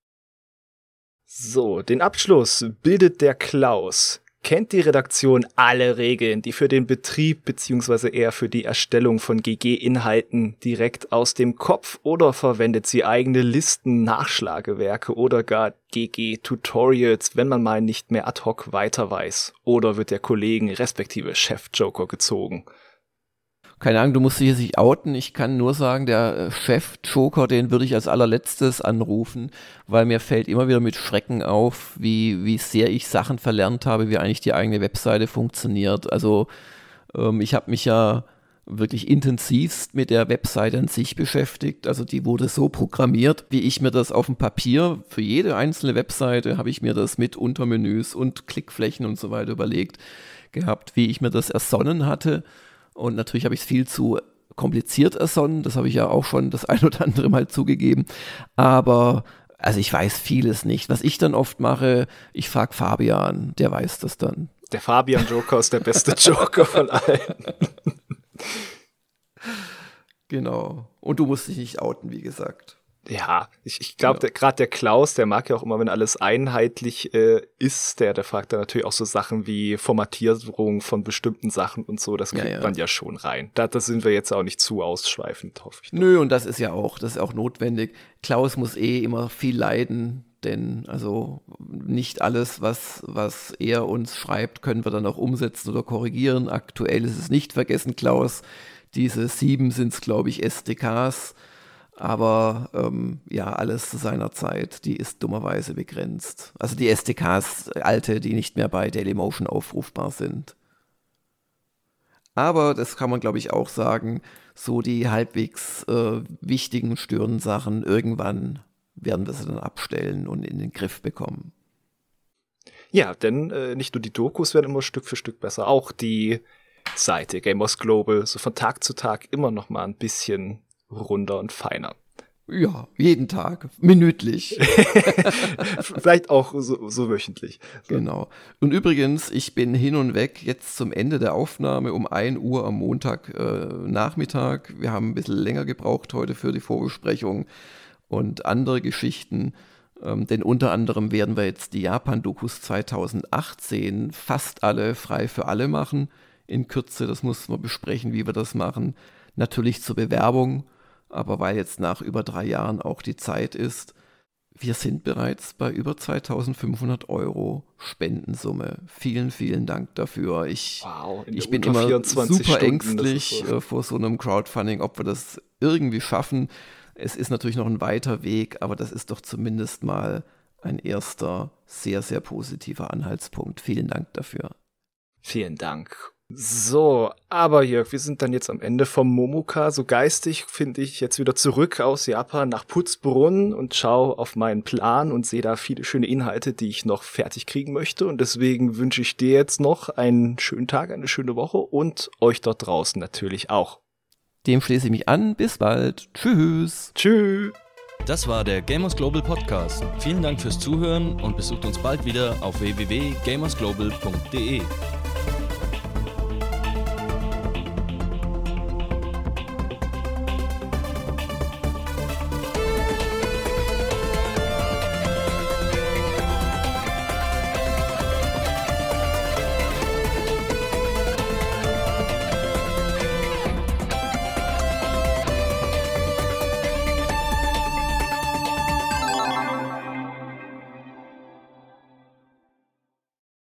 So, den Abschluss bildet der Klaus. Kennt die Redaktion alle Regeln, die für den Betrieb beziehungsweise eher für die Erstellung von GG-Inhalten direkt aus dem Kopf oder verwendet sie eigene Listen, Nachschlagewerke oder gar GG-Tutorials, wenn man mal nicht mehr ad hoc weiter weiß? Oder wird der Kollegen respektive Chef-Joker gezogen? Keine Ahnung, du musst dich sich outen. Ich kann nur sagen, der äh, Chef Joker, den würde ich als allerletztes anrufen, weil mir fällt immer wieder mit Schrecken auf, wie, wie sehr ich Sachen verlernt habe, wie eigentlich die eigene Webseite funktioniert. Also ähm, ich habe mich ja wirklich intensivst mit der Webseite an sich beschäftigt. Also die wurde so programmiert, wie ich mir das auf dem Papier für jede einzelne Webseite habe ich mir das mit Untermenüs und Klickflächen und so weiter überlegt gehabt, wie ich mir das ersonnen hatte. Und natürlich habe ich es viel zu kompliziert ersonnen. Das habe ich ja auch schon das ein oder andere Mal zugegeben. Aber also ich weiß vieles nicht. Was ich dann oft mache, ich frage Fabian, der weiß das dann. Der Fabian Joker ist der beste Joker von allen. genau. Und du musst dich nicht outen, wie gesagt ja, ich, ich glaube, ja. gerade der Klaus, der mag ja auch immer, wenn alles einheitlich äh, ist, der, der fragt dann natürlich auch so Sachen wie Formatierung von bestimmten Sachen und so, das kriegt ja, ja. man ja schon rein. Da, da sind wir jetzt auch nicht zu ausschweifend, hoffe ich. Nö, und das ist ja auch, das ist auch notwendig. Klaus muss eh immer viel leiden, denn also nicht alles, was, was er uns schreibt, können wir dann auch umsetzen oder korrigieren. Aktuell ist es nicht vergessen, Klaus. Diese sieben sind es, glaube ich, SDKs aber ähm, ja, alles zu seiner Zeit, die ist dummerweise begrenzt. Also die SDKs, alte, die nicht mehr bei Dailymotion aufrufbar sind. Aber das kann man, glaube ich, auch sagen, so die halbwegs äh, wichtigen, störenden Sachen, irgendwann werden wir sie dann abstellen und in den Griff bekommen. Ja, denn äh, nicht nur die Dokus werden immer Stück für Stück besser, auch die Seite Gamers Global, so von Tag zu Tag immer noch mal ein bisschen runder und feiner. Ja, jeden Tag, minütlich. Vielleicht auch so, so wöchentlich. So. Genau. Und übrigens, ich bin hin und weg jetzt zum Ende der Aufnahme um 1 Uhr am Montag äh, Nachmittag. Wir haben ein bisschen länger gebraucht heute für die Vorbesprechung und andere Geschichten. Ähm, denn unter anderem werden wir jetzt die Japan-Dokus 2018 fast alle frei für alle machen. In Kürze, das muss man besprechen, wie wir das machen. Natürlich zur Bewerbung aber weil jetzt nach über drei Jahren auch die Zeit ist, wir sind bereits bei über 2500 Euro Spendensumme. Vielen, vielen Dank dafür. Ich, wow, ich bin immer super Stunden, ängstlich so. Äh, vor so einem Crowdfunding, ob wir das irgendwie schaffen. Es ist natürlich noch ein weiter Weg, aber das ist doch zumindest mal ein erster sehr, sehr positiver Anhaltspunkt. Vielen Dank dafür. Vielen Dank. So, aber Jörg, wir sind dann jetzt am Ende vom Momoka. So geistig finde ich jetzt wieder zurück aus Japan nach Putzbrunn und schaue auf meinen Plan und sehe da viele schöne Inhalte, die ich noch fertig kriegen möchte. Und deswegen wünsche ich dir jetzt noch einen schönen Tag, eine schöne Woche und euch dort draußen natürlich auch. Dem schließe ich mich an. Bis bald. Tschüss. Tschüss. Das war der Gamers Global Podcast. Vielen Dank fürs Zuhören und besucht uns bald wieder auf www.gamersglobal.de.